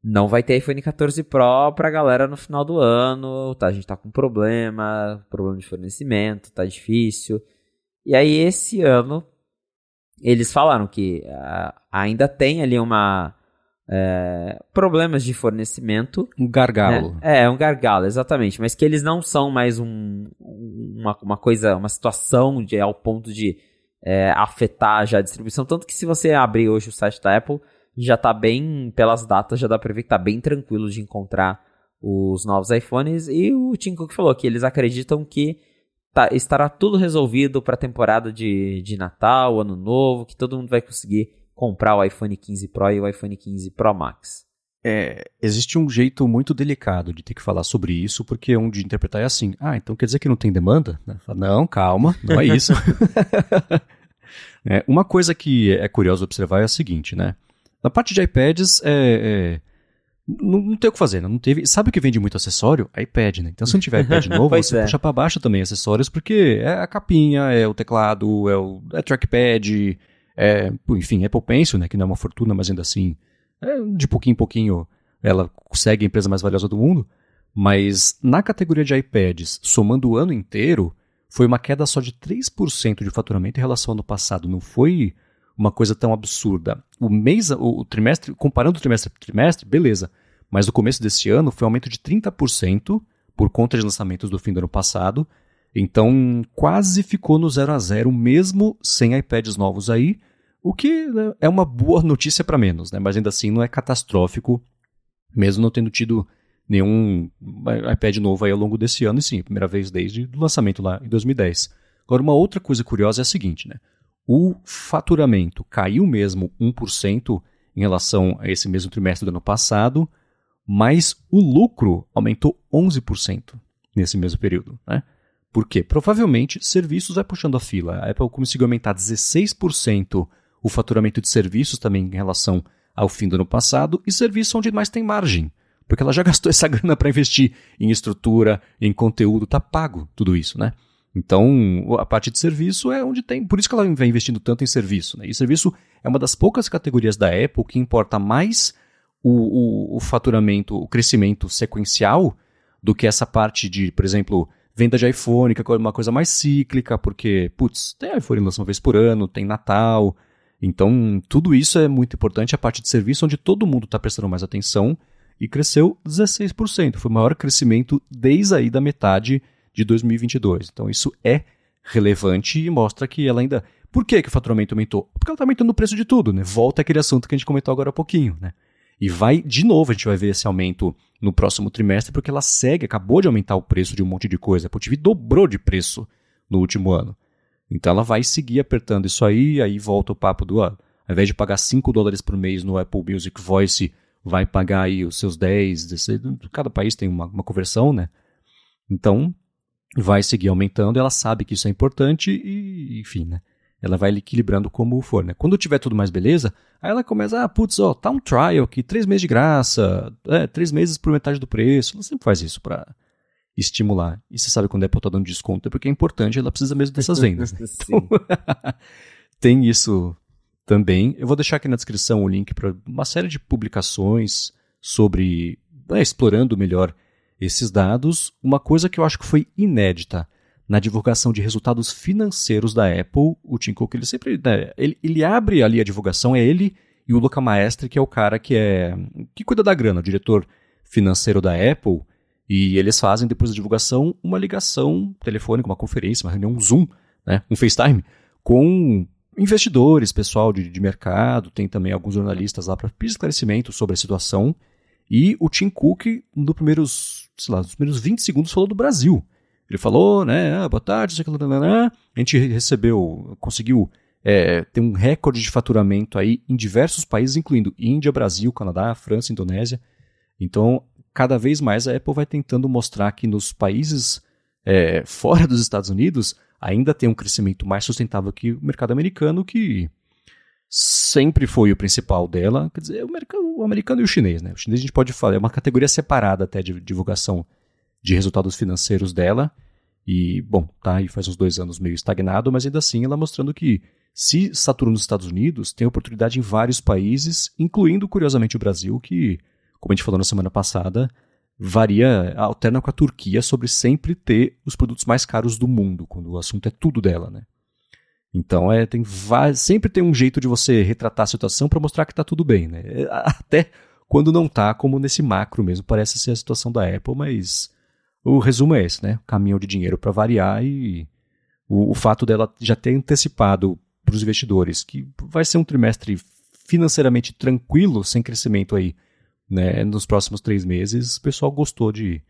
não vai ter iPhone 14 Pro pra galera no final do ano, tá? A gente tá com problema, problema de fornecimento, tá difícil. E aí esse ano eles falaram que uh, ainda tem ali uma é, problemas de fornecimento. Um gargalo. Né? É, um gargalo, exatamente. Mas que eles não são mais um, uma, uma coisa, uma situação de, ao ponto de é, afetar já a distribuição. Tanto que se você abrir hoje o site da Apple, já está bem, pelas datas, já dá para ver que está bem tranquilo de encontrar os novos iPhones. E o Tim Cook falou que eles acreditam que tá, estará tudo resolvido para a temporada de, de Natal, Ano Novo, que todo mundo vai conseguir comprar o iPhone 15 Pro e o iPhone 15 Pro Max. É, existe um jeito muito delicado de ter que falar sobre isso, porque um de interpretar é assim: ah, então quer dizer que não tem demanda? Não, calma, não é isso. [LAUGHS] é, uma coisa que é curioso observar é a seguinte, né? Na parte de iPads, é, é não, não, tem o que fazer, né? não teve. Sabe o que vende muito acessório? iPad, né? Então se não tiver iPad [LAUGHS] novo, você é. puxa para baixo também acessórios, porque é a capinha, é o teclado, é o é trackpad, é, enfim, Apple Pencil, né? Que não é uma fortuna, mas ainda assim, é, de pouquinho em pouquinho, ela segue a empresa mais valiosa do mundo. Mas na categoria de iPads, somando o ano inteiro, foi uma queda só de 3% de faturamento em relação ao ano passado. Não foi uma coisa tão absurda. O mês, o, trimestre, comparando o trimestre a trimestre, beleza. Mas no começo desse ano foi um aumento de 30% por conta de lançamentos do fim do ano passado. Então quase ficou no 0 a 0 mesmo sem iPads novos aí, o que né, é uma boa notícia para menos, né? mas ainda assim não é catastrófico, mesmo não tendo tido nenhum iPad novo aí ao longo desse ano, e sim, primeira vez desde o lançamento lá em 2010. Agora, uma outra coisa curiosa é a seguinte, né? O faturamento caiu mesmo 1% em relação a esse mesmo trimestre do ano passado, mas o lucro aumentou 11% nesse mesmo período. Né? Por quê? Provavelmente serviços vai puxando a fila. A Apple conseguiu aumentar 16% o faturamento de serviços também em relação ao fim do ano passado, e serviços onde mais tem margem. Porque ela já [LAUGHS] gastou essa grana para investir em estrutura, em conteúdo, tá pago tudo isso, né? Então, a parte de serviço é onde tem. Por isso que ela vem investindo tanto em serviço. Né? E serviço é uma das poucas categorias da Apple que importa mais o, o, o faturamento, o crescimento sequencial do que essa parte de, por exemplo, venda de iPhone, que é uma coisa mais cíclica, porque, putz, tem iPhone lança uma vez por ano, tem Natal. Então, tudo isso é muito importante. A parte de serviço, onde todo mundo está prestando mais atenção, e cresceu 16%. Foi o maior crescimento desde aí da metade de 2022. Então isso é relevante e mostra que ela ainda. Por que, que o faturamento aumentou? Porque ela está aumentando o preço de tudo, né? Volta aquele assunto que a gente comentou agora há pouquinho, né? E vai, de novo, a gente vai ver esse aumento no próximo trimestre, porque ela segue, acabou de aumentar o preço de um monte de coisa. A Apple TV dobrou de preço no último ano. Então ela vai seguir apertando isso aí, aí volta o papo do. Ah, ao invés de pagar 5 dólares por mês no Apple Music Voice, vai pagar aí os seus 10, 16, cada país tem uma, uma conversão, né? Então, vai seguir aumentando, ela sabe que isso é importante e, enfim, né? Ela vai equilibrando como for, né? Quando tiver tudo mais beleza, aí ela começa, ah, putz, ó, tá um trial aqui, três meses de graça, é, três meses por metade do preço. Ela sempre faz isso para estimular. E você sabe quando a Apple tá dando desconto, é porque é importante, ela precisa mesmo dessas vendas. Né? [LAUGHS] Então, [LAUGHS] tem isso também. Eu vou deixar aqui na descrição o link para uma série de publicações sobre né, explorando melhor esses dados. Uma coisa que eu acho que foi inédita na divulgação de resultados financeiros da Apple, o Tim Cook ele sempre né, ele, ele abre ali a divulgação é ele e o Luca Maestre que é o cara que é que cuida da grana, o diretor financeiro da Apple. E eles fazem depois da divulgação uma ligação telefônica, uma conferência, uma reunião Zoom, né, um FaceTime com investidores, pessoal de, de mercado, tem também alguns jornalistas lá para esclarecimento sobre a situação. E o Tim Cook, no primeiros, sei lá, nos primeiros 20 segundos, falou do Brasil. Ele falou, né, ah, boa tarde, a gente recebeu, conseguiu é, ter um recorde de faturamento aí em diversos países, incluindo Índia, Brasil, Canadá, França, Indonésia. Então, cada vez mais a Apple vai tentando mostrar que nos países é, fora dos Estados Unidos ainda tem um crescimento mais sustentável que o mercado americano, que sempre foi o principal dela. Quer dizer, o, mercado, o americano e o chinês, né? O chinês a gente pode falar, é uma categoria separada até de divulgação de resultados financeiros dela. E, bom, tá aí faz uns dois anos meio estagnado, mas ainda assim ela mostrando que se satura nos Estados Unidos, tem oportunidade em vários países, incluindo, curiosamente, o Brasil, que, como a gente falou na semana passada, varia, alterna com a Turquia sobre sempre ter os produtos mais caros do mundo, quando o assunto é tudo dela, né? Então é, tem sempre tem um jeito de você retratar a situação para mostrar que está tudo bem, né? É, até quando não tá, como nesse macro mesmo, parece ser a situação da Apple, mas o resumo é esse, né? Caminhão de dinheiro para variar e o, o, fato dela já ter antecipado para os investidores que vai ser um trimestre financeiramente tranquilo, sem crescimento aí né, nos próximos três meses, o pessoal gostou de,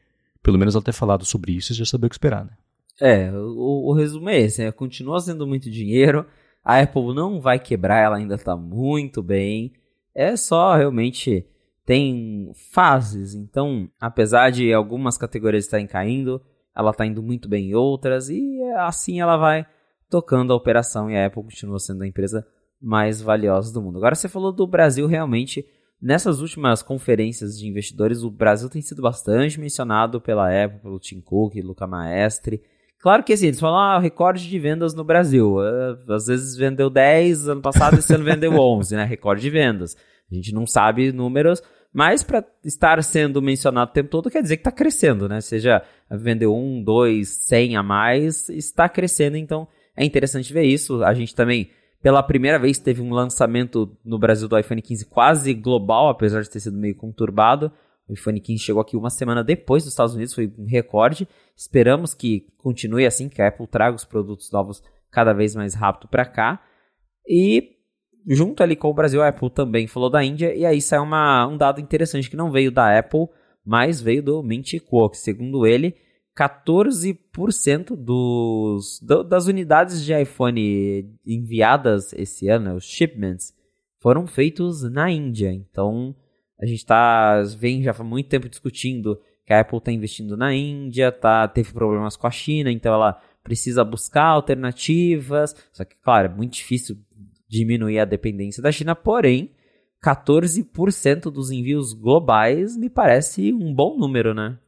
pelo menos, ela ter falado sobre isso e já saber o que esperar, né? É, o, o resumo é esse, né? continua sendo muito dinheiro, a Apple não vai quebrar, ela ainda está muito bem, é só realmente tem fases, então, apesar de algumas categorias estarem caindo, ela está indo muito bem em outras, e assim ela vai tocando a operação e a Apple continua sendo a empresa mais valiosa do mundo. Agora você falou do Brasil, realmente Nessas últimas conferências de investidores, o Brasil tem sido bastante mencionado pela Apple, pelo Tim Cook, Luca Maestre. Claro que assim, eles falam, ah, recorde de vendas no Brasil. Uh, às vezes vendeu 10, ano passado esse ano vendeu 11, né? Recorde de vendas. A gente não sabe números, mas para estar sendo mencionado o tempo todo quer dizer que está crescendo, né? Seja vendeu 1, 2, 100 a mais, está crescendo, então é interessante ver isso. A gente também pela primeira vez teve um lançamento no Brasil do iPhone 15 quase global, apesar de ter sido meio conturbado. O iPhone 15 chegou aqui uma semana depois dos Estados Unidos, foi um recorde. Esperamos que continue assim, que a Apple traga os produtos novos cada vez mais rápido para cá. E junto ali com o Brasil, a Apple também falou da Índia, e aí sai uma, um dado interessante que não veio da Apple, mas veio do Mint Cook. Segundo ele, 14% dos, do, das unidades de iPhone enviadas esse ano, né, os shipments, foram feitos na Índia. Então, a gente tá, vem já há muito tempo discutindo que a Apple está investindo na Índia, tá, teve problemas com a China, então ela precisa buscar alternativas. Só que, claro, é muito difícil diminuir a dependência da China, porém, 14% dos envios globais me parece um bom número, né?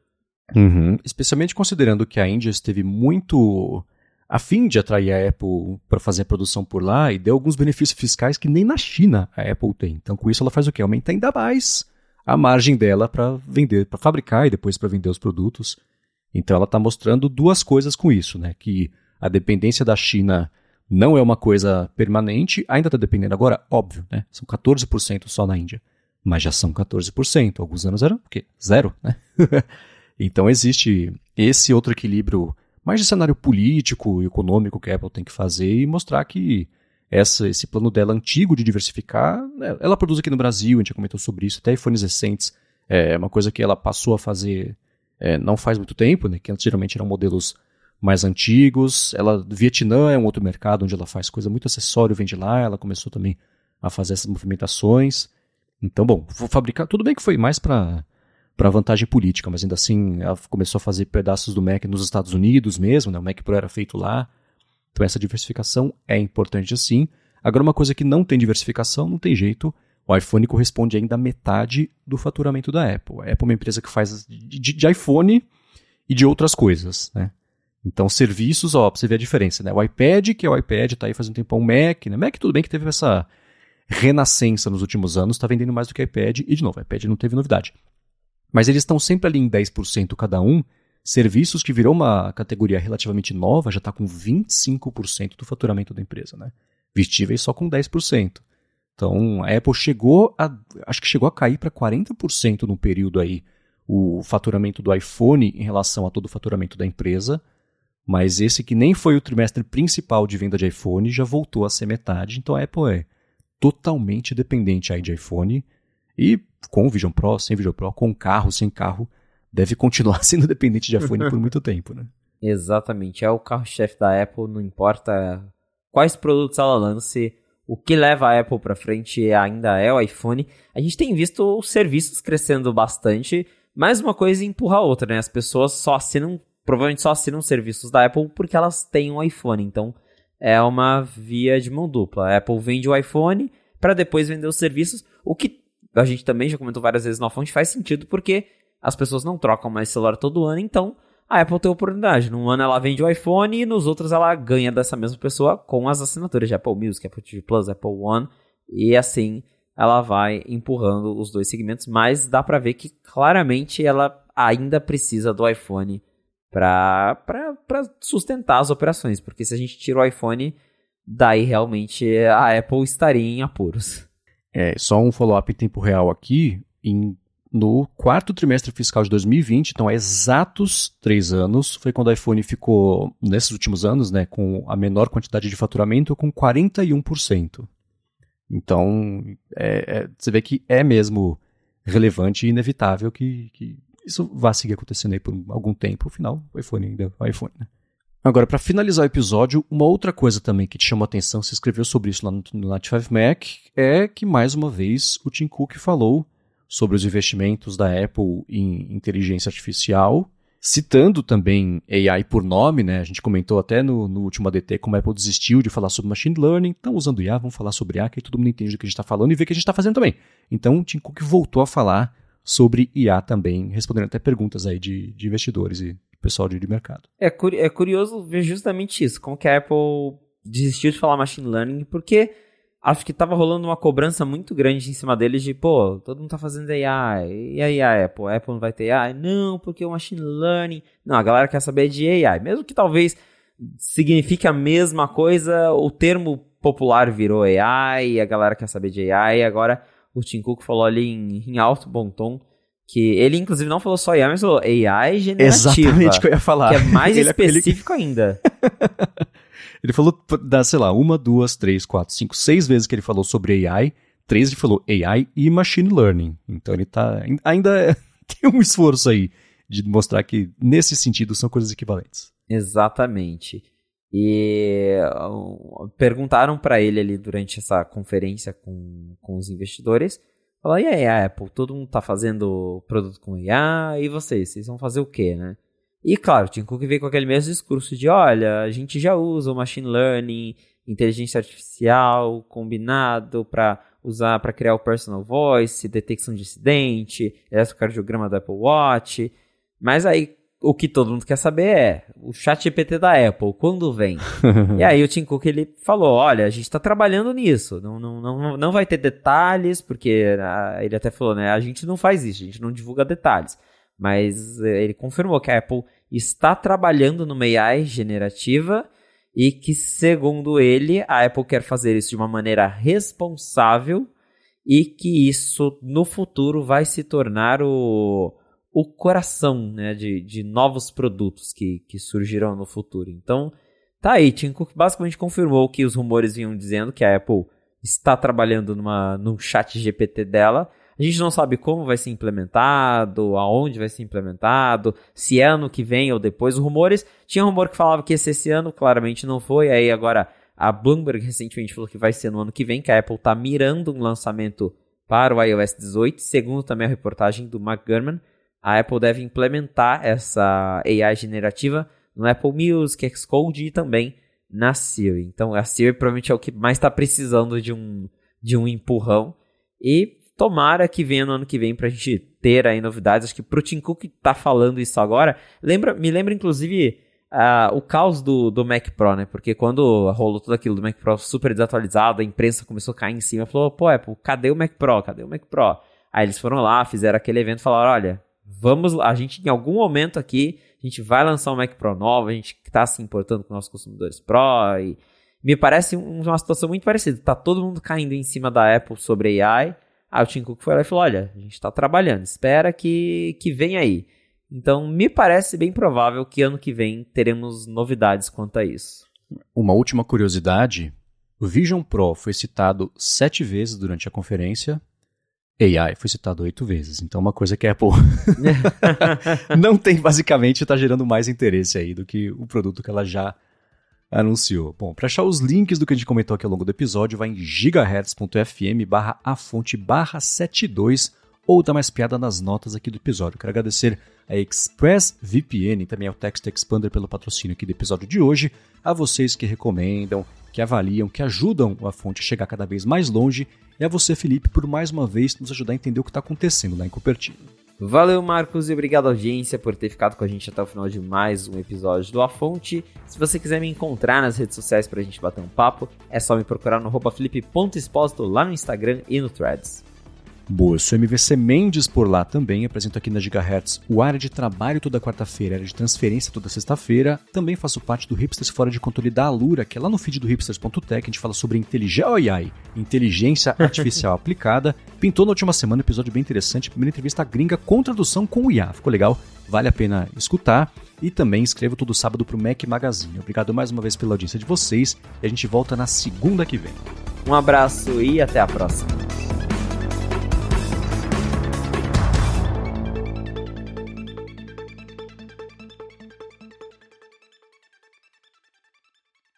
Uhum. Especialmente considerando que a Índia esteve muito a fim de atrair a Apple para fazer a produção por lá e deu alguns benefícios fiscais que nem na China a Apple tem. Então, com isso, ela faz o quê? Aumenta ainda mais a margem dela para vender, para fabricar e depois para vender os produtos. Então, ela está mostrando duas coisas com isso, né? Que a dependência da China não é uma coisa permanente, ainda está dependendo agora, óbvio, né? São 14% só na Índia, mas já são 14%. Alguns anos eram o quê? Zero, né? [LAUGHS] Então existe esse outro equilíbrio mais de cenário político e econômico que a Apple tem que fazer e mostrar que essa, esse plano dela antigo de diversificar, né, ela produz aqui no Brasil, a gente já comentou sobre isso, até iPhones recentes, é uma coisa que ela passou a fazer é, não faz muito tempo, né, que geralmente eram modelos mais antigos. Ela, Vietnã é um outro mercado onde ela faz coisa muito acessório, vende lá. Ela começou também a fazer essas movimentações. Então, bom, vou fabricar. Tudo bem que foi mais para para vantagem política, mas ainda assim ela começou a fazer pedaços do Mac nos Estados Unidos mesmo, né? O Mac Pro era feito lá. Então essa diversificação é importante assim. Agora uma coisa que não tem diversificação, não tem jeito. O iPhone corresponde ainda a metade do faturamento da Apple. A Apple é uma empresa que faz de, de, iPhone e de outras coisas, né? Então, serviços, ó, pra você ver a diferença, né? O iPad, que é o iPad, tá aí faz um tempão, o Mac, né? Mac, tudo bem que teve essa renascença nos últimos anos, tá vendendo mais do que iPad, e de novo, iPad não teve novidade. Mas eles estão sempre ali em 10% cada um. Serviços que virou uma categoria relativamente nova, já está com 25% do faturamento da empresa, né? Vestíveis só com 10%. Então, a Apple chegou a, acho que chegou a cair para 40% no período aí, o faturamento do iPhone em relação a todo o faturamento da empresa. Mas esse que nem foi o trimestre principal de venda de iPhone já voltou a ser metade. Então a Apple é totalmente dependente aí de iPhone. E com o Vision Pro, sem Vision Pro, com carro, sem carro, deve continuar [LAUGHS] sendo dependente de iPhone por muito tempo, né? Exatamente. É o carro-chefe da Apple, não importa quais produtos ela lance, o que leva a Apple para frente ainda é o iPhone. A gente tem visto os serviços crescendo bastante, mas uma coisa empurra a outra, né? As pessoas só assinam provavelmente só assinam serviços da Apple porque elas têm um iPhone. Então é uma via de mão dupla. A Apple vende o iPhone para depois vender os serviços, o que a gente também já comentou várias vezes na fonte faz sentido porque as pessoas não trocam mais celular todo ano, então a Apple tem oportunidade. Num ano ela vende o iPhone e nos outros ela ganha dessa mesma pessoa com as assinaturas de Apple Music, Apple TV Plus, Apple One e assim ela vai empurrando os dois segmentos, mas dá para ver que claramente ela ainda precisa do iPhone para sustentar as operações, porque se a gente tira o iPhone, daí realmente a Apple estaria em apuros. É, só um follow-up em tempo real aqui, em, no quarto trimestre fiscal de 2020, então há exatos três anos, foi quando o iPhone ficou, nesses últimos anos, né, com a menor quantidade de faturamento, com 41%. Então, é, é, você vê que é mesmo relevante e inevitável que, que isso vai seguir acontecendo aí por algum tempo. Afinal, o iPhone ainda é o iPhone, né? Agora, para finalizar o episódio, uma outra coisa também que te chamou a atenção, você escreveu sobre isso lá no, no 95 Mac, é que, mais uma vez, o Tim Cook falou sobre os investimentos da Apple em inteligência artificial, citando também AI por nome, né? A gente comentou até no, no último ADT como a Apple desistiu de falar sobre machine learning, então usando IA, vamos falar sobre IA, que aí todo mundo entende o que a gente está falando e vê o que a gente está fazendo também. Então, o Tim Cook voltou a falar sobre IA também, respondendo até perguntas aí de, de investidores e pessoal de, mercado. É, é curioso ver justamente isso, como que a Apple desistiu de falar machine learning, porque acho que estava rolando uma cobrança muito grande em cima deles de, pô, todo mundo tá fazendo AI, e aí a Apple? A Apple não vai ter AI? Não, porque o machine learning... Não, a galera quer saber de AI, mesmo que talvez signifique a mesma coisa, o termo popular virou AI, a galera quer saber de AI, agora o Tim Cook falou ali em, em alto bom tom que ele inclusive não falou só AI, mas falou AI generativa. Exatamente o que eu ia falar. Que é mais ele, específico ele... ainda. [LAUGHS] ele falou, da, sei lá, uma, duas, três, quatro, cinco, seis vezes que ele falou sobre AI. Três ele falou AI e Machine Learning. Então ele tá. Ainda [LAUGHS] tem um esforço aí de mostrar que, nesse sentido, são coisas equivalentes. Exatamente. E perguntaram para ele ali durante essa conferência com, com os investidores. Falaram, e aí, Apple, todo mundo tá fazendo produto com IA, e vocês? Vocês vão fazer o quê, né? E claro, Tim Cook veio com aquele mesmo discurso de, olha, a gente já usa o machine learning, inteligência artificial combinado para usar para criar o personal voice, detecção de incidente, eletrocardiograma do Apple Watch. Mas aí o que todo mundo quer saber é o chat GPT da Apple, quando vem? [LAUGHS] e aí o Tim Cook ele falou, olha, a gente está trabalhando nisso, não, não, não, não vai ter detalhes, porque ah, ele até falou, né, a gente não faz isso, a gente não divulga detalhes. Mas eh, ele confirmou que a Apple está trabalhando numa AI generativa e que, segundo ele, a Apple quer fazer isso de uma maneira responsável e que isso no futuro vai se tornar o o coração né, de, de novos produtos que, que surgirão no futuro. Então, tá aí. Tim Cook basicamente confirmou que os rumores vinham dizendo que a Apple está trabalhando numa, num chat GPT dela. A gente não sabe como vai ser implementado, aonde vai ser implementado, se é ano que vem ou depois. Os rumores, tinha rumor que falava que ia ser esse ano, claramente não foi. Aí agora A Bloomberg recentemente falou que vai ser no ano que vem, que a Apple está mirando um lançamento para o iOS 18. Segundo também a reportagem do Mark a Apple deve implementar essa AI generativa no Apple Music, Xcode e também na Siri. Então a Siri provavelmente é o que mais está precisando de um, de um empurrão. E tomara que venha no ano que vem para a gente ter aí novidades. Acho que pro Tim Cook tá falando isso agora, lembra, me lembra inclusive uh, o caos do, do Mac Pro, né? Porque quando rolou tudo aquilo do Mac Pro super desatualizado, a imprensa começou a cair em cima, falou, pô, Apple, cadê o Mac Pro? Cadê o Mac Pro? Aí eles foram lá, fizeram aquele evento falaram, olha, vamos, a gente em algum momento aqui, a gente vai lançar um Mac Pro novo, a gente tá se importando com nossos consumidores Pro e me parece uma situação muito parecida. Tá todo mundo caindo em cima da Apple sobre AI. Aí o Tim Cook foi lá e falou: olha, a gente está trabalhando, espera que, que venha aí. Então, me parece bem provável que ano que vem teremos novidades quanto a isso. Uma última curiosidade: o Vision Pro foi citado sete vezes durante a conferência. AI foi citado oito vezes. Então, uma coisa que a Apple [LAUGHS] não tem, basicamente, está gerando mais interesse aí do que o produto que ela já anunciou. Bom, para achar os links do que a gente comentou aqui ao longo do episódio, vai em gigahertz.fm barra a fonte barra 72 ou dá mais piada nas notas aqui do episódio. Quero agradecer a ExpressVPN também ao Text Expander pelo patrocínio aqui do episódio de hoje, a vocês que recomendam, que avaliam, que ajudam a fonte a chegar cada vez mais longe, e a você, Felipe, por mais uma vez nos ajudar a entender o que está acontecendo lá em Cupertino. Valeu, Marcos, e obrigado, audiência, por ter ficado com a gente até o final de mais um episódio do A Fonte. Se você quiser me encontrar nas redes sociais para a gente bater um papo, é só me procurar no felipe.exposto lá no Instagram e no Threads. Boa, eu sou MVC Mendes por lá também, apresento aqui na Gigahertz o área de trabalho toda quarta-feira, área de transferência toda sexta-feira. Também faço parte do Hipsters Fora de Controle da Alura, que é lá no feed do hipsters.tech, a gente fala sobre inteligência, ai, [LAUGHS] inteligência artificial aplicada. Pintou na última semana um episódio bem interessante, primeira entrevista gringa com tradução com o IA, ficou legal, vale a pena escutar. E também escrevo todo sábado para o Mac Magazine. Obrigado mais uma vez pela audiência de vocês e a gente volta na segunda que vem. Um abraço e até a próxima.